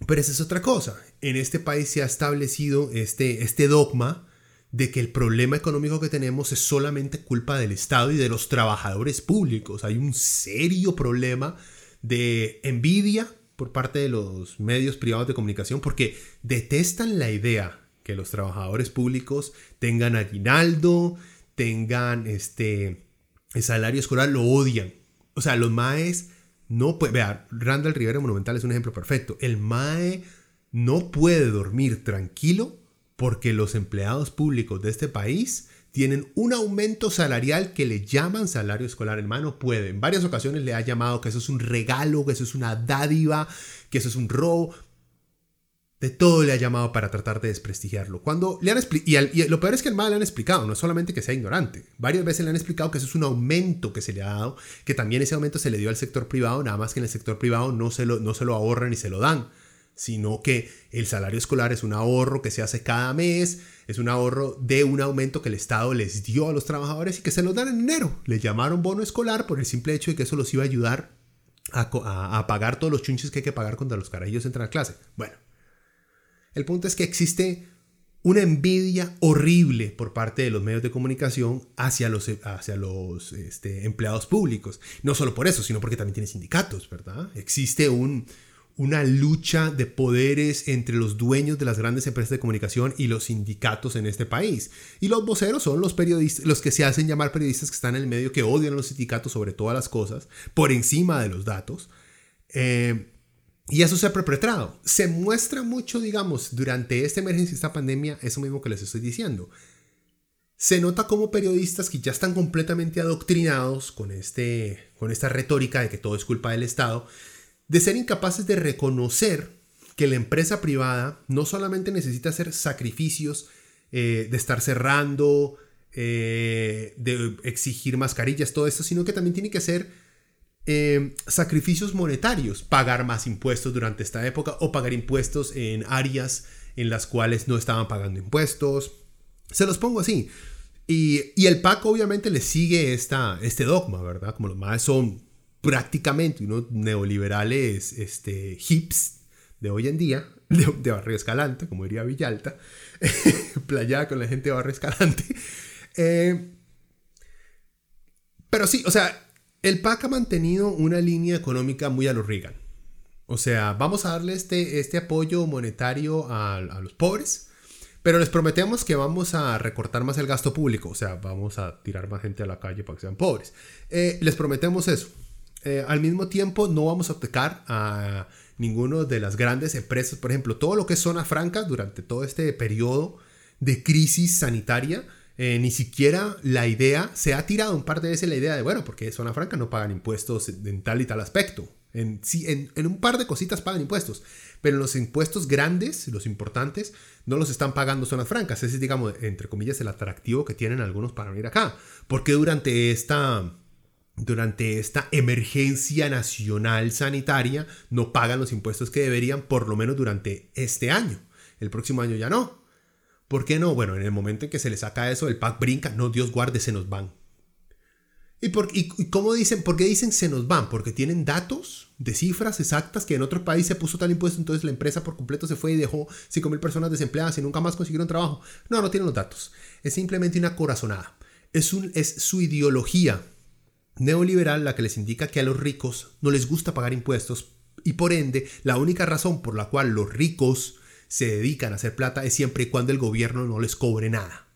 Pero esa es otra cosa. En este país se ha establecido este, este dogma de que el problema económico que tenemos es solamente culpa del Estado y de los trabajadores públicos. Hay un serio problema de envidia por parte de los medios privados de comunicación porque detestan la idea que los trabajadores públicos tengan aguinaldo, tengan este el salario escolar, lo odian. O sea, los maes no puede, vea, Randall Rivera Monumental es un ejemplo perfecto. El mae no puede dormir tranquilo porque los empleados públicos de este país tienen un aumento salarial que le llaman salario escolar. El no puede. En varias ocasiones le ha llamado que eso es un regalo, que eso es una dádiva, que eso es un robo. De todo le ha llamado para tratar de desprestigiarlo. Cuando le han y, y, lo peor es que el mal le han explicado, no solamente que sea ignorante. Varias veces le han explicado que eso es un aumento que se le ha dado, que también ese aumento se le dio al sector privado, nada más que en el sector privado no se lo, no se lo ahorran y se lo dan sino que el salario escolar es un ahorro que se hace cada mes, es un ahorro de un aumento que el Estado les dio a los trabajadores y que se los dan en enero. Les llamaron bono escolar por el simple hecho de que eso los iba a ayudar a, pagar todos los chunches que hay que pagar cuando los carajillos entran a clase. Bueno, el punto es que existe una envidia horrible por parte de los medios de comunicación hacia los, hacia los este, empleados públicos. No solo por eso, sino porque también tiene sindicatos, ¿verdad? Existe un, una lucha de poderes entre los dueños de las grandes empresas de comunicación y los sindicatos en este país. Y los voceros son los periodistas, los que se hacen llamar periodistas que están en el medio, que odian a los sindicatos sobre todas las cosas, por encima de los datos. Eh, y eso se ha perpetrado. Se muestra mucho, digamos, durante esta emergencia, esta pandemia, eso mismo que les estoy diciendo. Se nota como periodistas que ya están completamente adoctrinados con, este, con esta retórica de que todo es culpa del Estado, de ser incapaces de reconocer que la empresa privada no solamente necesita hacer sacrificios eh, de estar cerrando, eh, de exigir mascarillas, todo esto, sino que también tiene que hacer eh, sacrificios monetarios, pagar más impuestos durante esta época o pagar impuestos en áreas en las cuales no estaban pagando impuestos. Se los pongo así. Y, el PAC obviamente le sigue esta, este dogma, ¿verdad? Como los más son prácticamente unos neoliberales este, hips de hoy en día, de, Barrio Escalante, como diría Villalta, playa con la gente de Barrio Escalante. Eh, pero sí, o sea, el PAC ha mantenido una línea económica muy a los Reagan. O sea, vamos a darle este, este apoyo monetario a, los pobres, pero les prometemos que vamos a recortar más el gasto público. O sea, vamos a tirar más gente a la calle para que sean pobres. Eh, les prometemos eso. Eh, al mismo tiempo no vamos a tocar a ninguno de las grandes empresas, por ejemplo, todo lo que es zona franca durante todo este periodo de crisis sanitaria, eh, ni siquiera la idea, se ha tirado un par de veces la idea de, bueno, porque zona franca no pagan impuestos en tal y tal aspecto. En, sí, en, un par de cositas pagan impuestos, pero los impuestos grandes, los importantes, no los están pagando zonas francas. Ese es, digamos, entre comillas, el atractivo que tienen algunos para venir acá. Porque durante esta, durante esta emergencia nacional sanitaria no pagan los impuestos que deberían, por lo menos durante este año. El próximo año ya no. ¿Por qué no? Bueno, en el momento en que se le saca eso, el PAC brinca, no, Dios guarde, se nos van. ¿Y, por, y, cómo dicen? ¿Por qué dicen se nos van? Porque tienen datos de cifras exactas que en otro país se puso tal impuesto, entonces la empresa por completo se fue y dejó 5.000 personas desempleadas y nunca más consiguieron trabajo. No, no tienen los datos. Es simplemente una corazonada. Es, su ideología neoliberal la que les indica que a los ricos no les gusta pagar impuestos y por ende la única razón por la cual los ricos se dedican a hacer plata es siempre y cuando el gobierno no les cobre nada.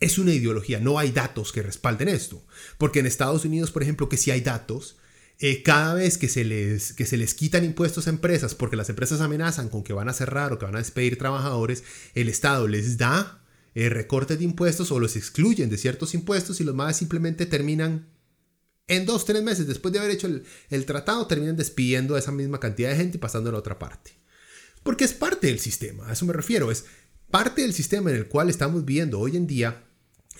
Es una ideología, no hay datos que respalden esto. Porque en Estados Unidos, por ejemplo, que si hay datos, eh, cada vez que se, les, que se les quitan impuestos a empresas, porque las empresas amenazan con que van a cerrar o que van a despedir trabajadores, el Estado les da eh, recortes de impuestos o los excluyen de ciertos impuestos y los más simplemente terminan en dos, tres meses después de haber hecho el, tratado, terminan despidiendo a esa misma cantidad de gente y pasando a la otra parte. Porque es parte del sistema, a eso me refiero, es parte del sistema en el cual estamos viviendo hoy en día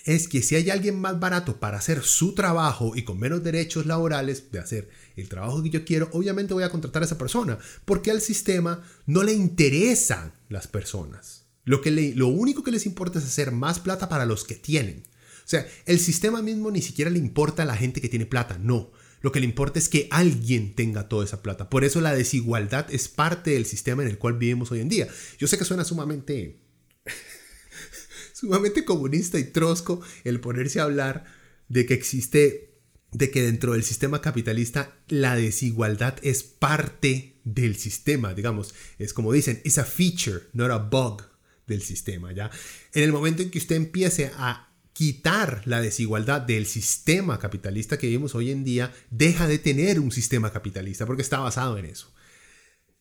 es que si hay alguien más barato para hacer su trabajo y con menos derechos laborales de hacer el trabajo que yo quiero, obviamente voy a contratar a esa persona, porque al sistema no le interesan las personas. Lo, que lo único que les importa es hacer más plata para los que tienen. O sea, el sistema mismo ni siquiera le importa a la gente que tiene plata, no. Lo que le importa es que alguien tenga toda esa plata. Por eso la desigualdad es parte del sistema en el cual vivimos hoy en día. Yo sé que suena sumamente sumamente comunista y trosco el ponerse a hablar de que existe, de que dentro del sistema capitalista la desigualdad es parte del sistema, digamos, es como dicen, es a feature, not a bug del sistema, ¿ya? En el momento en que usted empiece a quitar la desigualdad del sistema capitalista que vivimos hoy en día, deja de tener un sistema capitalista porque está basado en eso.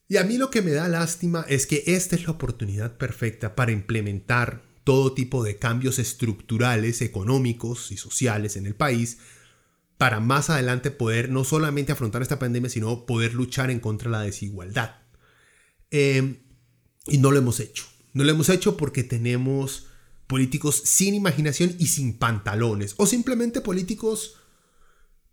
Y a mí lo que me da lástima es que esta es la oportunidad perfecta para implementar todo tipo de cambios estructurales, económicos y sociales en el país para más adelante poder no solamente afrontar esta pandemia, sino poder luchar en contra de la desigualdad. Em, y no lo hemos hecho. No lo hemos hecho porque tenemos políticos sin imaginación y sin pantalones. O simplemente políticos,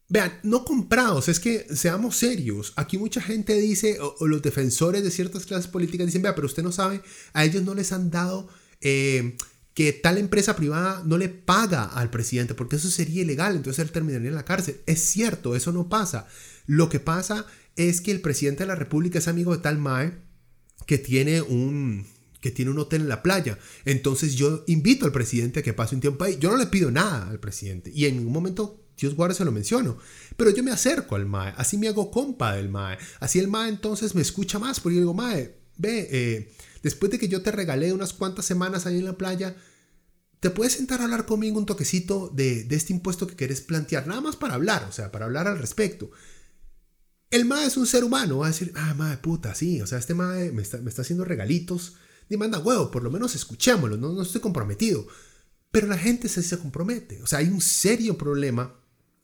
vean, no comprados. Es que seamos serios. Aquí mucha gente dice, o, los defensores de ciertas clases políticas dicen, vea, pero usted no sabe, a ellos no les han dado eh, que tal empresa privada no le paga al presidente, porque eso sería ilegal, entonces él terminaría en la cárcel. Es cierto, eso no pasa. Lo que pasa es que el presidente de la República es amigo de tal MAE que tiene un que tiene un hotel en la playa. Entonces yo invito al presidente a que pase un tiempo ahí. Yo no le pido nada al presidente y en ningún momento Dios guarde se lo menciono. Pero yo me acerco al MAE, así me hago compa del MAE. Así el MAE entonces me escucha más porque yo digo, MAE, ve, eh, después de que yo te regalé unas cuantas semanas ahí en la playa, te puedes sentar a hablar conmigo un toquecito de, este impuesto que querés plantear, nada más para hablar, o sea, para hablar al respecto. El MAE es un ser humano, va a decir, ah, MAE, puta, sí, o sea, este MAE me está, haciendo regalitos, manda huevo, por lo menos escuchémoslo, no, no estoy comprometido. Pero la gente se, se compromete, o sea, hay un serio problema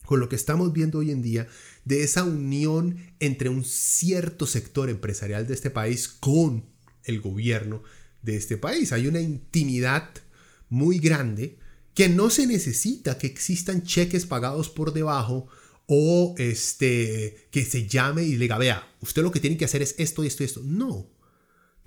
con lo que estamos viendo hoy en día de esa unión entre un cierto sector empresarial de este país con el gobierno de este país. Hay una intimidad muy grande que no se necesita que existan cheques pagados por debajo o este que se llame y le diga, vea, usted lo que tiene que hacer es esto y esto y esto. No,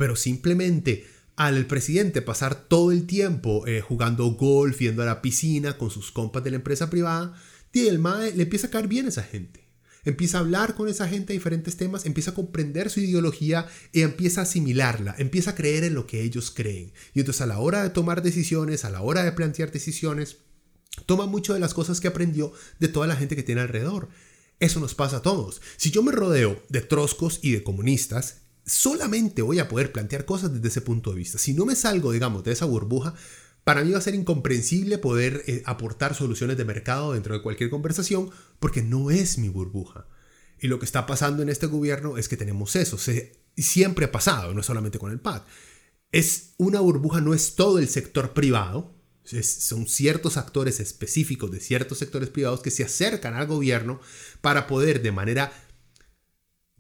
pero simplemente al presidente pasar todo el tiempo eh, jugando golf, yendo a la piscina con sus compas de la empresa privada, el MAE le empieza a caer bien a esa gente empieza a hablar con esa gente de diferentes temas, empieza a comprender su ideología y empieza a asimilarla, empieza a creer en lo que ellos creen. Y entonces a la hora de tomar decisiones, a la hora de plantear decisiones, toma mucho de las cosas que aprendió de toda la gente que tiene alrededor. Eso nos pasa a todos. Si yo me rodeo de troscos y de comunistas, solamente voy a poder plantear cosas desde ese punto de vista. Si no me salgo, digamos, de esa burbuja, para mí va a ser incomprensible poder eh, aportar soluciones de mercado dentro de cualquier conversación porque no es mi burbuja. Y lo que está pasando en este gobierno es que tenemos eso. Se, siempre ha pasado, no solamente con el PAC. Es una burbuja, no es todo el sector privado, son ciertos actores específicos de ciertos sectores privados que se acercan al gobierno para poder de manera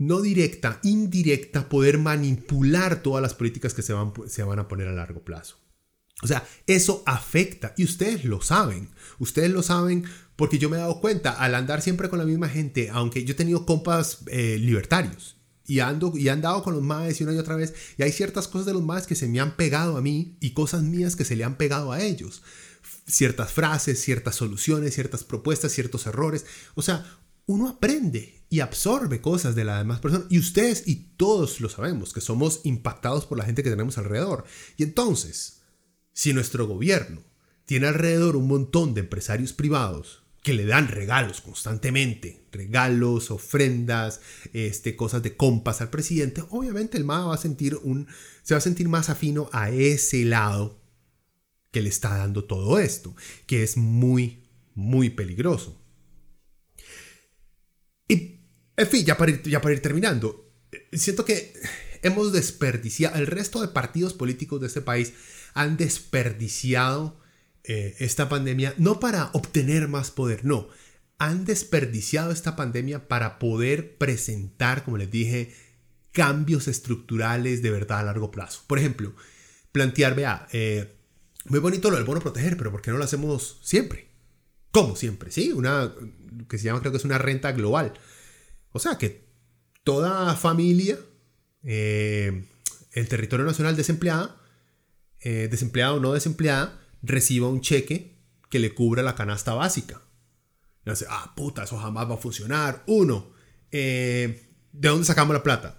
no directa, indirecta, poder manipular todas las políticas que se van, se van a poner a largo plazo. O sea, eso afecta y ustedes lo saben. Ustedes lo saben porque yo me he dado cuenta al andar siempre con la misma gente, aunque yo he tenido compas eh, libertarios y ando y he andado con los maes y una y otra vez y hay ciertas cosas de los maes que se me han pegado a mí y cosas mías que se le han pegado a ellos. Ciertas frases, ciertas soluciones, ciertas propuestas, ciertos errores. O sea, uno aprende y absorbe cosas de las demás personas. Y ustedes y todos lo sabemos, que somos impactados por la gente que tenemos alrededor. Y entonces, si nuestro gobierno tiene alrededor un montón de empresarios privados que le dan regalos constantemente, regalos, ofrendas, este, cosas de compas al presidente, obviamente el MAA va a sentir un, se va a sentir más afino a ese lado que le está dando todo esto, que es muy, muy peligroso. En fin, ya para ir, terminando, siento que hemos desperdiciado, el resto de partidos políticos de este país han desperdiciado eh, esta pandemia no para obtener más poder, no, han desperdiciado esta pandemia para poder presentar, como les dije, cambios estructurales de verdad a largo plazo. Por ejemplo, plantear, vea, eh, muy bonito lo del bono proteger, pero ¿por qué no lo hacemos siempre? ¿Cómo siempre? Sí, una que se llama creo que es una renta global. O sea, que toda familia eh, en territorio nacional desempleada, eh, desempleada o no desempleada, reciba un cheque que le cubra la canasta básica. Y dice, ah, puta, eso jamás va a funcionar. Uno, eh, ¿de dónde sacamos la plata?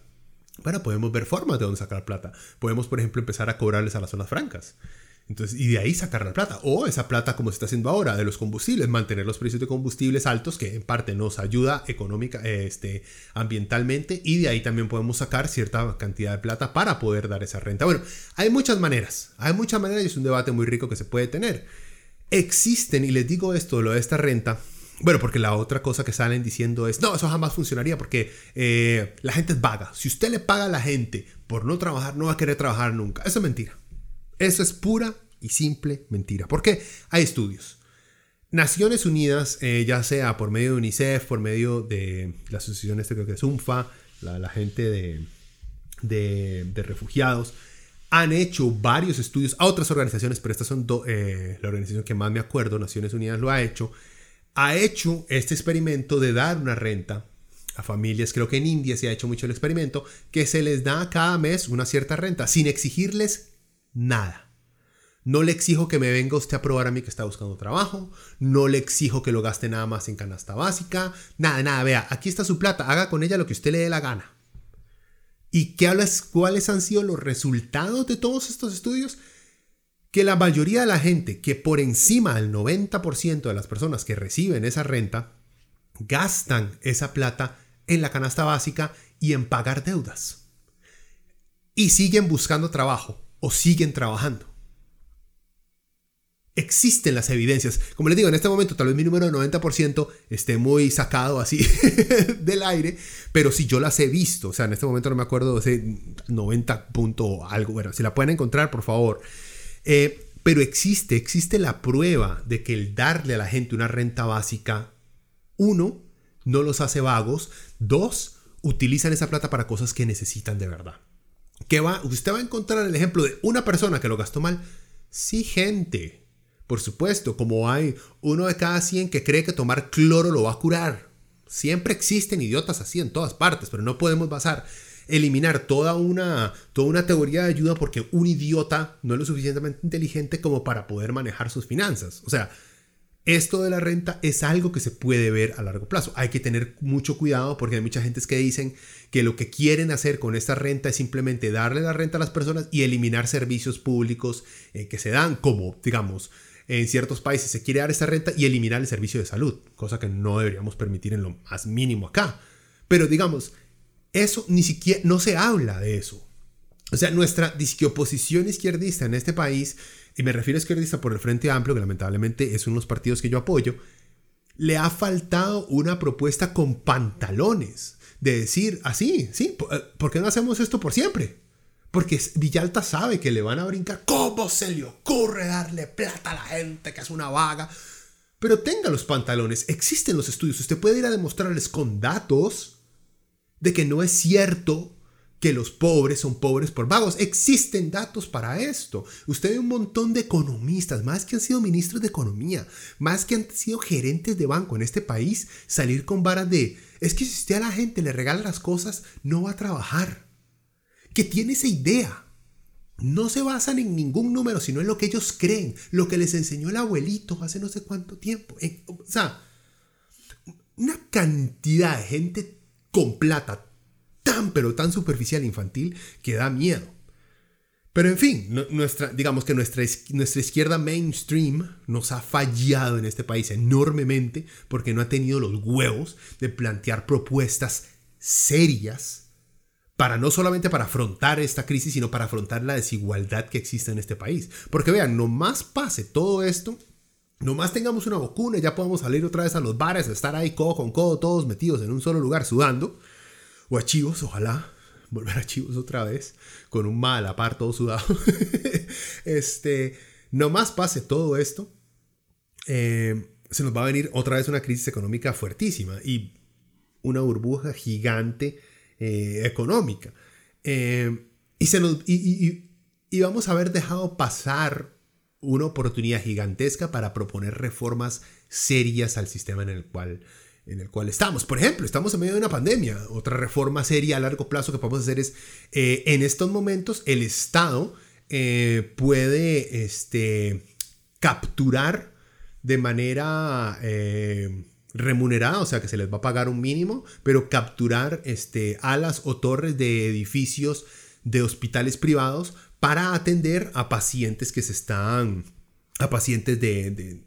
Bueno, podemos ver formas de dónde sacar plata. Podemos, por ejemplo, empezar a cobrarles a las zonas francas. Entonces, y de ahí sacar la plata. O esa plata, como se está haciendo ahora, de los combustibles, mantener los precios de combustibles altos, que en parte nos ayuda económica, este, ambientalmente, y de ahí también podemos sacar cierta cantidad de plata para poder dar esa renta. Bueno, hay muchas maneras, hay muchas maneras y es un debate muy rico que se puede tener. Existen, y les digo esto, lo de esta renta, bueno, porque la otra cosa que salen diciendo es, no, eso jamás funcionaría porque eh, la gente es vaga. Si usted le paga a la gente por no trabajar, no va a querer trabajar nunca. Eso es mentira. Eso es pura y simple mentira. Porque hay estudios. Naciones Unidas, eh, ya sea por medio de UNICEF, por medio de la asociación este creo que es UNFA, la, gente de, de, refugiados, han hecho varios estudios a otras organizaciones, pero estas son eh, la organización que más me acuerdo, Naciones Unidas lo ha hecho, ha hecho este experimento de dar una renta a familias, creo que en India se ha hecho mucho el experimento, que se les da cada mes una cierta renta, sin exigirles nada. No le exijo que me venga usted a probar a mí que está buscando trabajo. No le exijo que lo gaste nada más en canasta básica. Nada, nada. Vea, aquí está su plata. Haga con ella lo que usted le dé la gana. ¿Y qué hablas, cuáles han sido los resultados de todos estos estudios? Que la mayoría de la gente, que por encima del 90% de las personas que reciben esa renta, gastan esa plata en la canasta básica y en pagar deudas. Y siguen buscando trabajo o siguen trabajando. Existen las evidencias. Como les digo, en este momento tal vez mi número de 90% esté muy sacado así del aire, pero si yo las he visto, o sea, en este momento no me acuerdo ese 90 punto algo, bueno, si la pueden encontrar, por favor. Eh, pero existe, existe la prueba de que el darle a la gente una renta básica, uno, no los hace vagos, dos, utilizan esa plata para cosas que necesitan de verdad que va, usted va a encontrar el ejemplo de una persona que lo gastó mal. Sí, gente. Por supuesto, como hay uno de cada 100 que cree que tomar cloro lo va a curar. Siempre existen idiotas así en todas partes, pero no podemos basar, eliminar toda una, toda una teoría de ayuda porque un idiota no es lo suficientemente inteligente como para poder manejar sus finanzas. O sea, esto de la renta es algo que se puede ver a largo plazo. Hay que tener mucho cuidado porque hay mucha gente que dicen que lo que quieren hacer con esta renta es simplemente darle la renta a las personas y eliminar servicios públicos eh, que se dan, como digamos, en ciertos países se quiere dar esta renta y eliminar el servicio de salud, cosa que no deberíamos permitir en lo más mínimo acá. Pero digamos, eso ni siquiera, no se habla de eso. O sea, nuestra oposición izquierdista en este país y me refiero a izquierdista por el Frente Amplio, que lamentablemente es uno de los partidos que yo apoyo, le ha faltado una propuesta con pantalones de decir así, sí, eh, ¿por qué no hacemos esto por siempre? Porque Villalta sabe que le van a brincar. ¿Cómo se le ocurre darle plata a la gente que es una vaga? Pero tenga los pantalones. Existen los estudios. Usted puede ir a demostrarles con datos de que no es cierto que los pobres son pobres por vagos. Existen datos para esto. Usted ve un montón de economistas, más que han sido ministros de economía, más que han sido gerentes de banco en este país, salir con varas de, es que si usted a la gente le regala las cosas, no va a trabajar. Que tiene esa idea. No se basan en ningún número, sino en lo que ellos creen, lo que les enseñó el abuelito hace no sé cuánto tiempo. O sea, una cantidad de gente con plata tan pero tan superficial e infantil que da miedo. Pero en fin, nuestra, digamos que nuestra, nuestra izquierda mainstream nos ha fallado en este país enormemente porque no ha tenido los huevos de plantear propuestas serias para no solamente para afrontar esta crisis, sino para afrontar la desigualdad que existe en este país. Porque vean, nomás pase todo esto, nomás tengamos una vacuna ya podemos salir otra vez a los bares, estar ahí codo con codo, todos metidos en un solo lugar sudando o a Chivos, ojalá volver a Chivos otra vez, con un mal a par todo sudado. este, nomás pase todo esto, eh, se nos va a venir otra vez una crisis económica fuertísima y una burbuja gigante eh, económica. Eh, y, se nos, y, y vamos a haber dejado pasar una oportunidad gigantesca para proponer reformas serias al sistema en el cual en el cual estamos. Por ejemplo, estamos en medio de una pandemia. Otra reforma seria a largo plazo que podemos hacer es, eh, en estos momentos, el Estado eh, puede este, capturar de manera eh, remunerada, o sea que se les va a pagar un mínimo, pero capturar este, alas o torres de edificios de hospitales privados para atender a pacientes que se están a pacientes de,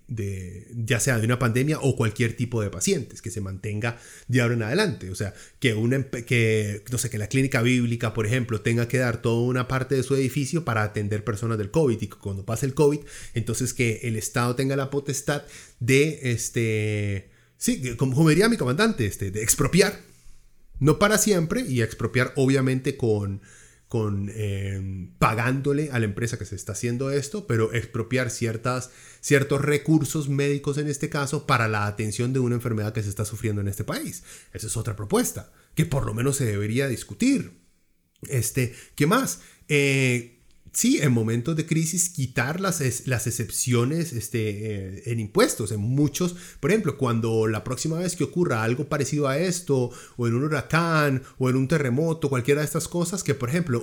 ya sea de una pandemia o cualquier tipo de pacientes, que se mantenga de ahora en adelante. O sea, que, una, que, no sé, que la clínica bíblica, por ejemplo, tenga que dar toda una parte de su edificio para atender personas del COVID y que cuando pase el COVID, entonces que el Estado tenga la potestad de, este, sí, como diría mi comandante, este, de expropiar, no para siempre, y expropiar obviamente con con eh, pagándole a la empresa que se está haciendo esto, pero expropiar ciertas, ciertos recursos médicos en este caso para la atención de una enfermedad que se está sufriendo en este país. Esa es otra propuesta que por lo menos se debería discutir. Este, ¿qué más? Eh, sí, en momentos de crisis quitar las, las excepciones este, eh, en impuestos. En muchos, por ejemplo, cuando la próxima vez que ocurra algo parecido a esto, o en un huracán, o en un terremoto, cualquiera de estas cosas, que por ejemplo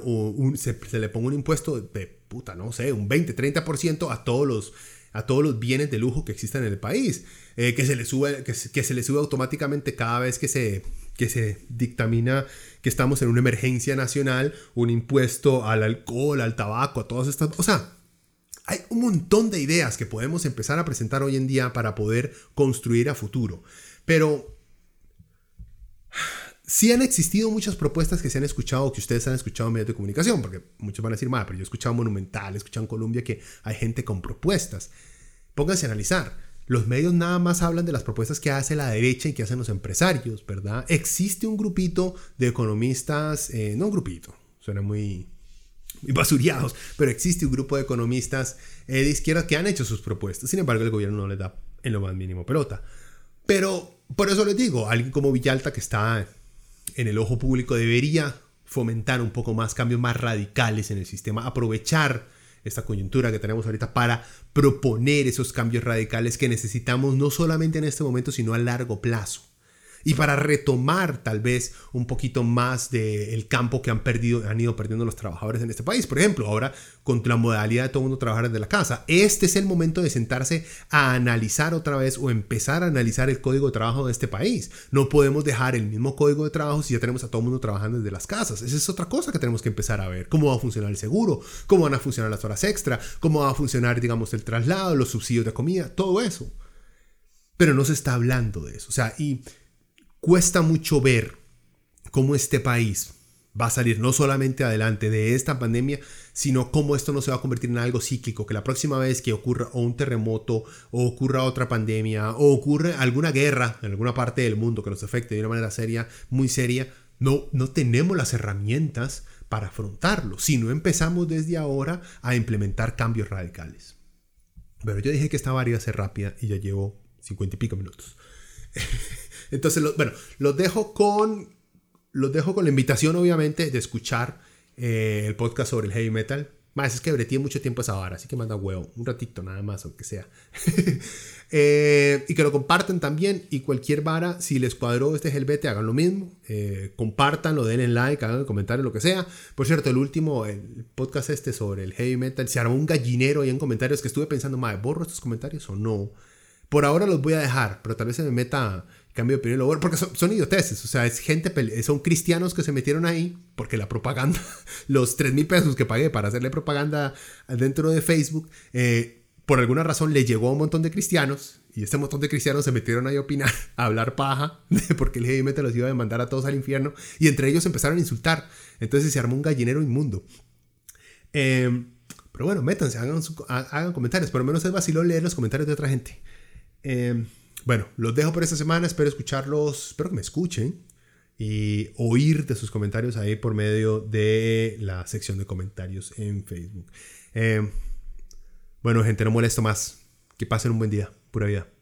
se, le ponga un impuesto de puta, no sé, un 20, 30% a todos los a todos los bienes de lujo que existan en el país, eh, que, se le sube, que, que le sube automáticamente cada vez que se, que se dictamina que estamos en una emergencia nacional, un impuesto al alcohol, al tabaco, a todas estas... O sea, hay un montón de ideas que podemos empezar a presentar hoy en día para poder construir a futuro. Pero sí han existido muchas propuestas que se han escuchado, que ustedes han escuchado en medios de comunicación, porque muchos van a decir, pero yo he escuchado Monumental, he escuchado en Colombia que hay gente con propuestas. Pónganse a analizar. Los medios nada más hablan de las propuestas que hace la derecha y que hacen los empresarios, ¿verdad? Existe un grupito de economistas, eh, no un grupito, suena muy, muy pero existe un grupo de economistas eh, de izquierda que han hecho sus propuestas. Sin embargo, el gobierno no les da en lo más mínimo pelota. Pero por eso les digo, alguien como Villalta que está en el ojo público debería fomentar un poco más cambios más radicales en el sistema, aprovechar esta coyuntura que tenemos ahorita para proponer esos cambios radicales que necesitamos no solamente en este momento, sino a largo plazo y para retomar tal vez un poquito más del campo que han perdido, han ido perdiendo los trabajadores en este país. Por ejemplo, ahora con la modalidad de todo el mundo trabajar desde la casa, este es el momento de sentarse a analizar otra vez o empezar a analizar el código de trabajo de este país. No podemos dejar el mismo código de trabajo si ya tenemos a todo el mundo trabajando desde las casas. Esa es otra cosa que tenemos que empezar a ver. ¿Cómo va a funcionar el seguro? ¿Cómo van a funcionar las horas extra? ¿Cómo va a funcionar, digamos, el traslado, los subsidios de comida? Todo eso. Pero no se está hablando de eso. O sea, y cuesta mucho ver cómo este país va a salir no solamente adelante de esta pandemia, sino cómo esto no se va a convertir en algo cíclico, que la próxima vez que ocurra un terremoto o ocurra otra pandemia o ocurra alguna guerra en alguna parte del mundo que nos afecte de una manera seria, muy seria, no, no tenemos las herramientas para afrontarlo si no empezamos desde ahora a implementar cambios radicales. Pero yo dije que esta varia iba ser rápida y ya llevo cincuenta y pico minutos. Entonces, bueno, los dejo con los dejo con la invitación, obviamente, de escuchar eh, el podcast sobre el heavy metal. Más es que breteé mucho tiempo esa vara, así que manda huevo, un ratito nada más, aunque sea. Eh, y que lo compartan también. Y cualquier vara, si les cuadró este Helvete, hagan lo mismo. Eh, compartanlo, denle like, hagan comentarios, lo que sea. Por cierto, el último, el podcast este sobre el heavy metal, se armó un gallinero ahí en comentarios que estuve pensando, madre, ¿borro estos comentarios o no? Por ahora los voy a dejar, pero tal vez se me meta cambio de opinión, porque son, son idioteces, o sea, es gente, son cristianos que se metieron ahí, porque la propaganda, los 3 mil pesos que pagué para hacerle propaganda dentro de Facebook, eh, por alguna razón le llegó a un montón de cristianos, y este montón de cristianos se metieron ahí a opinar, a hablar paja, porque el heavy metal los iba a mandar a todos al infierno, y entre ellos empezaron a insultar, entonces se armó un gallinero inmundo. Em, pero bueno, métanse, hagan, hagan comentarios, por lo menos es vacilón leer los comentarios de otra gente. Eh, bueno, los dejo por esta semana. Espero escucharlos, espero que me escuchen y oír de sus comentarios ahí por medio de la sección de comentarios en Facebook. Eh, bueno, gente, no molesto más. Que pasen un buen día. Pura vida.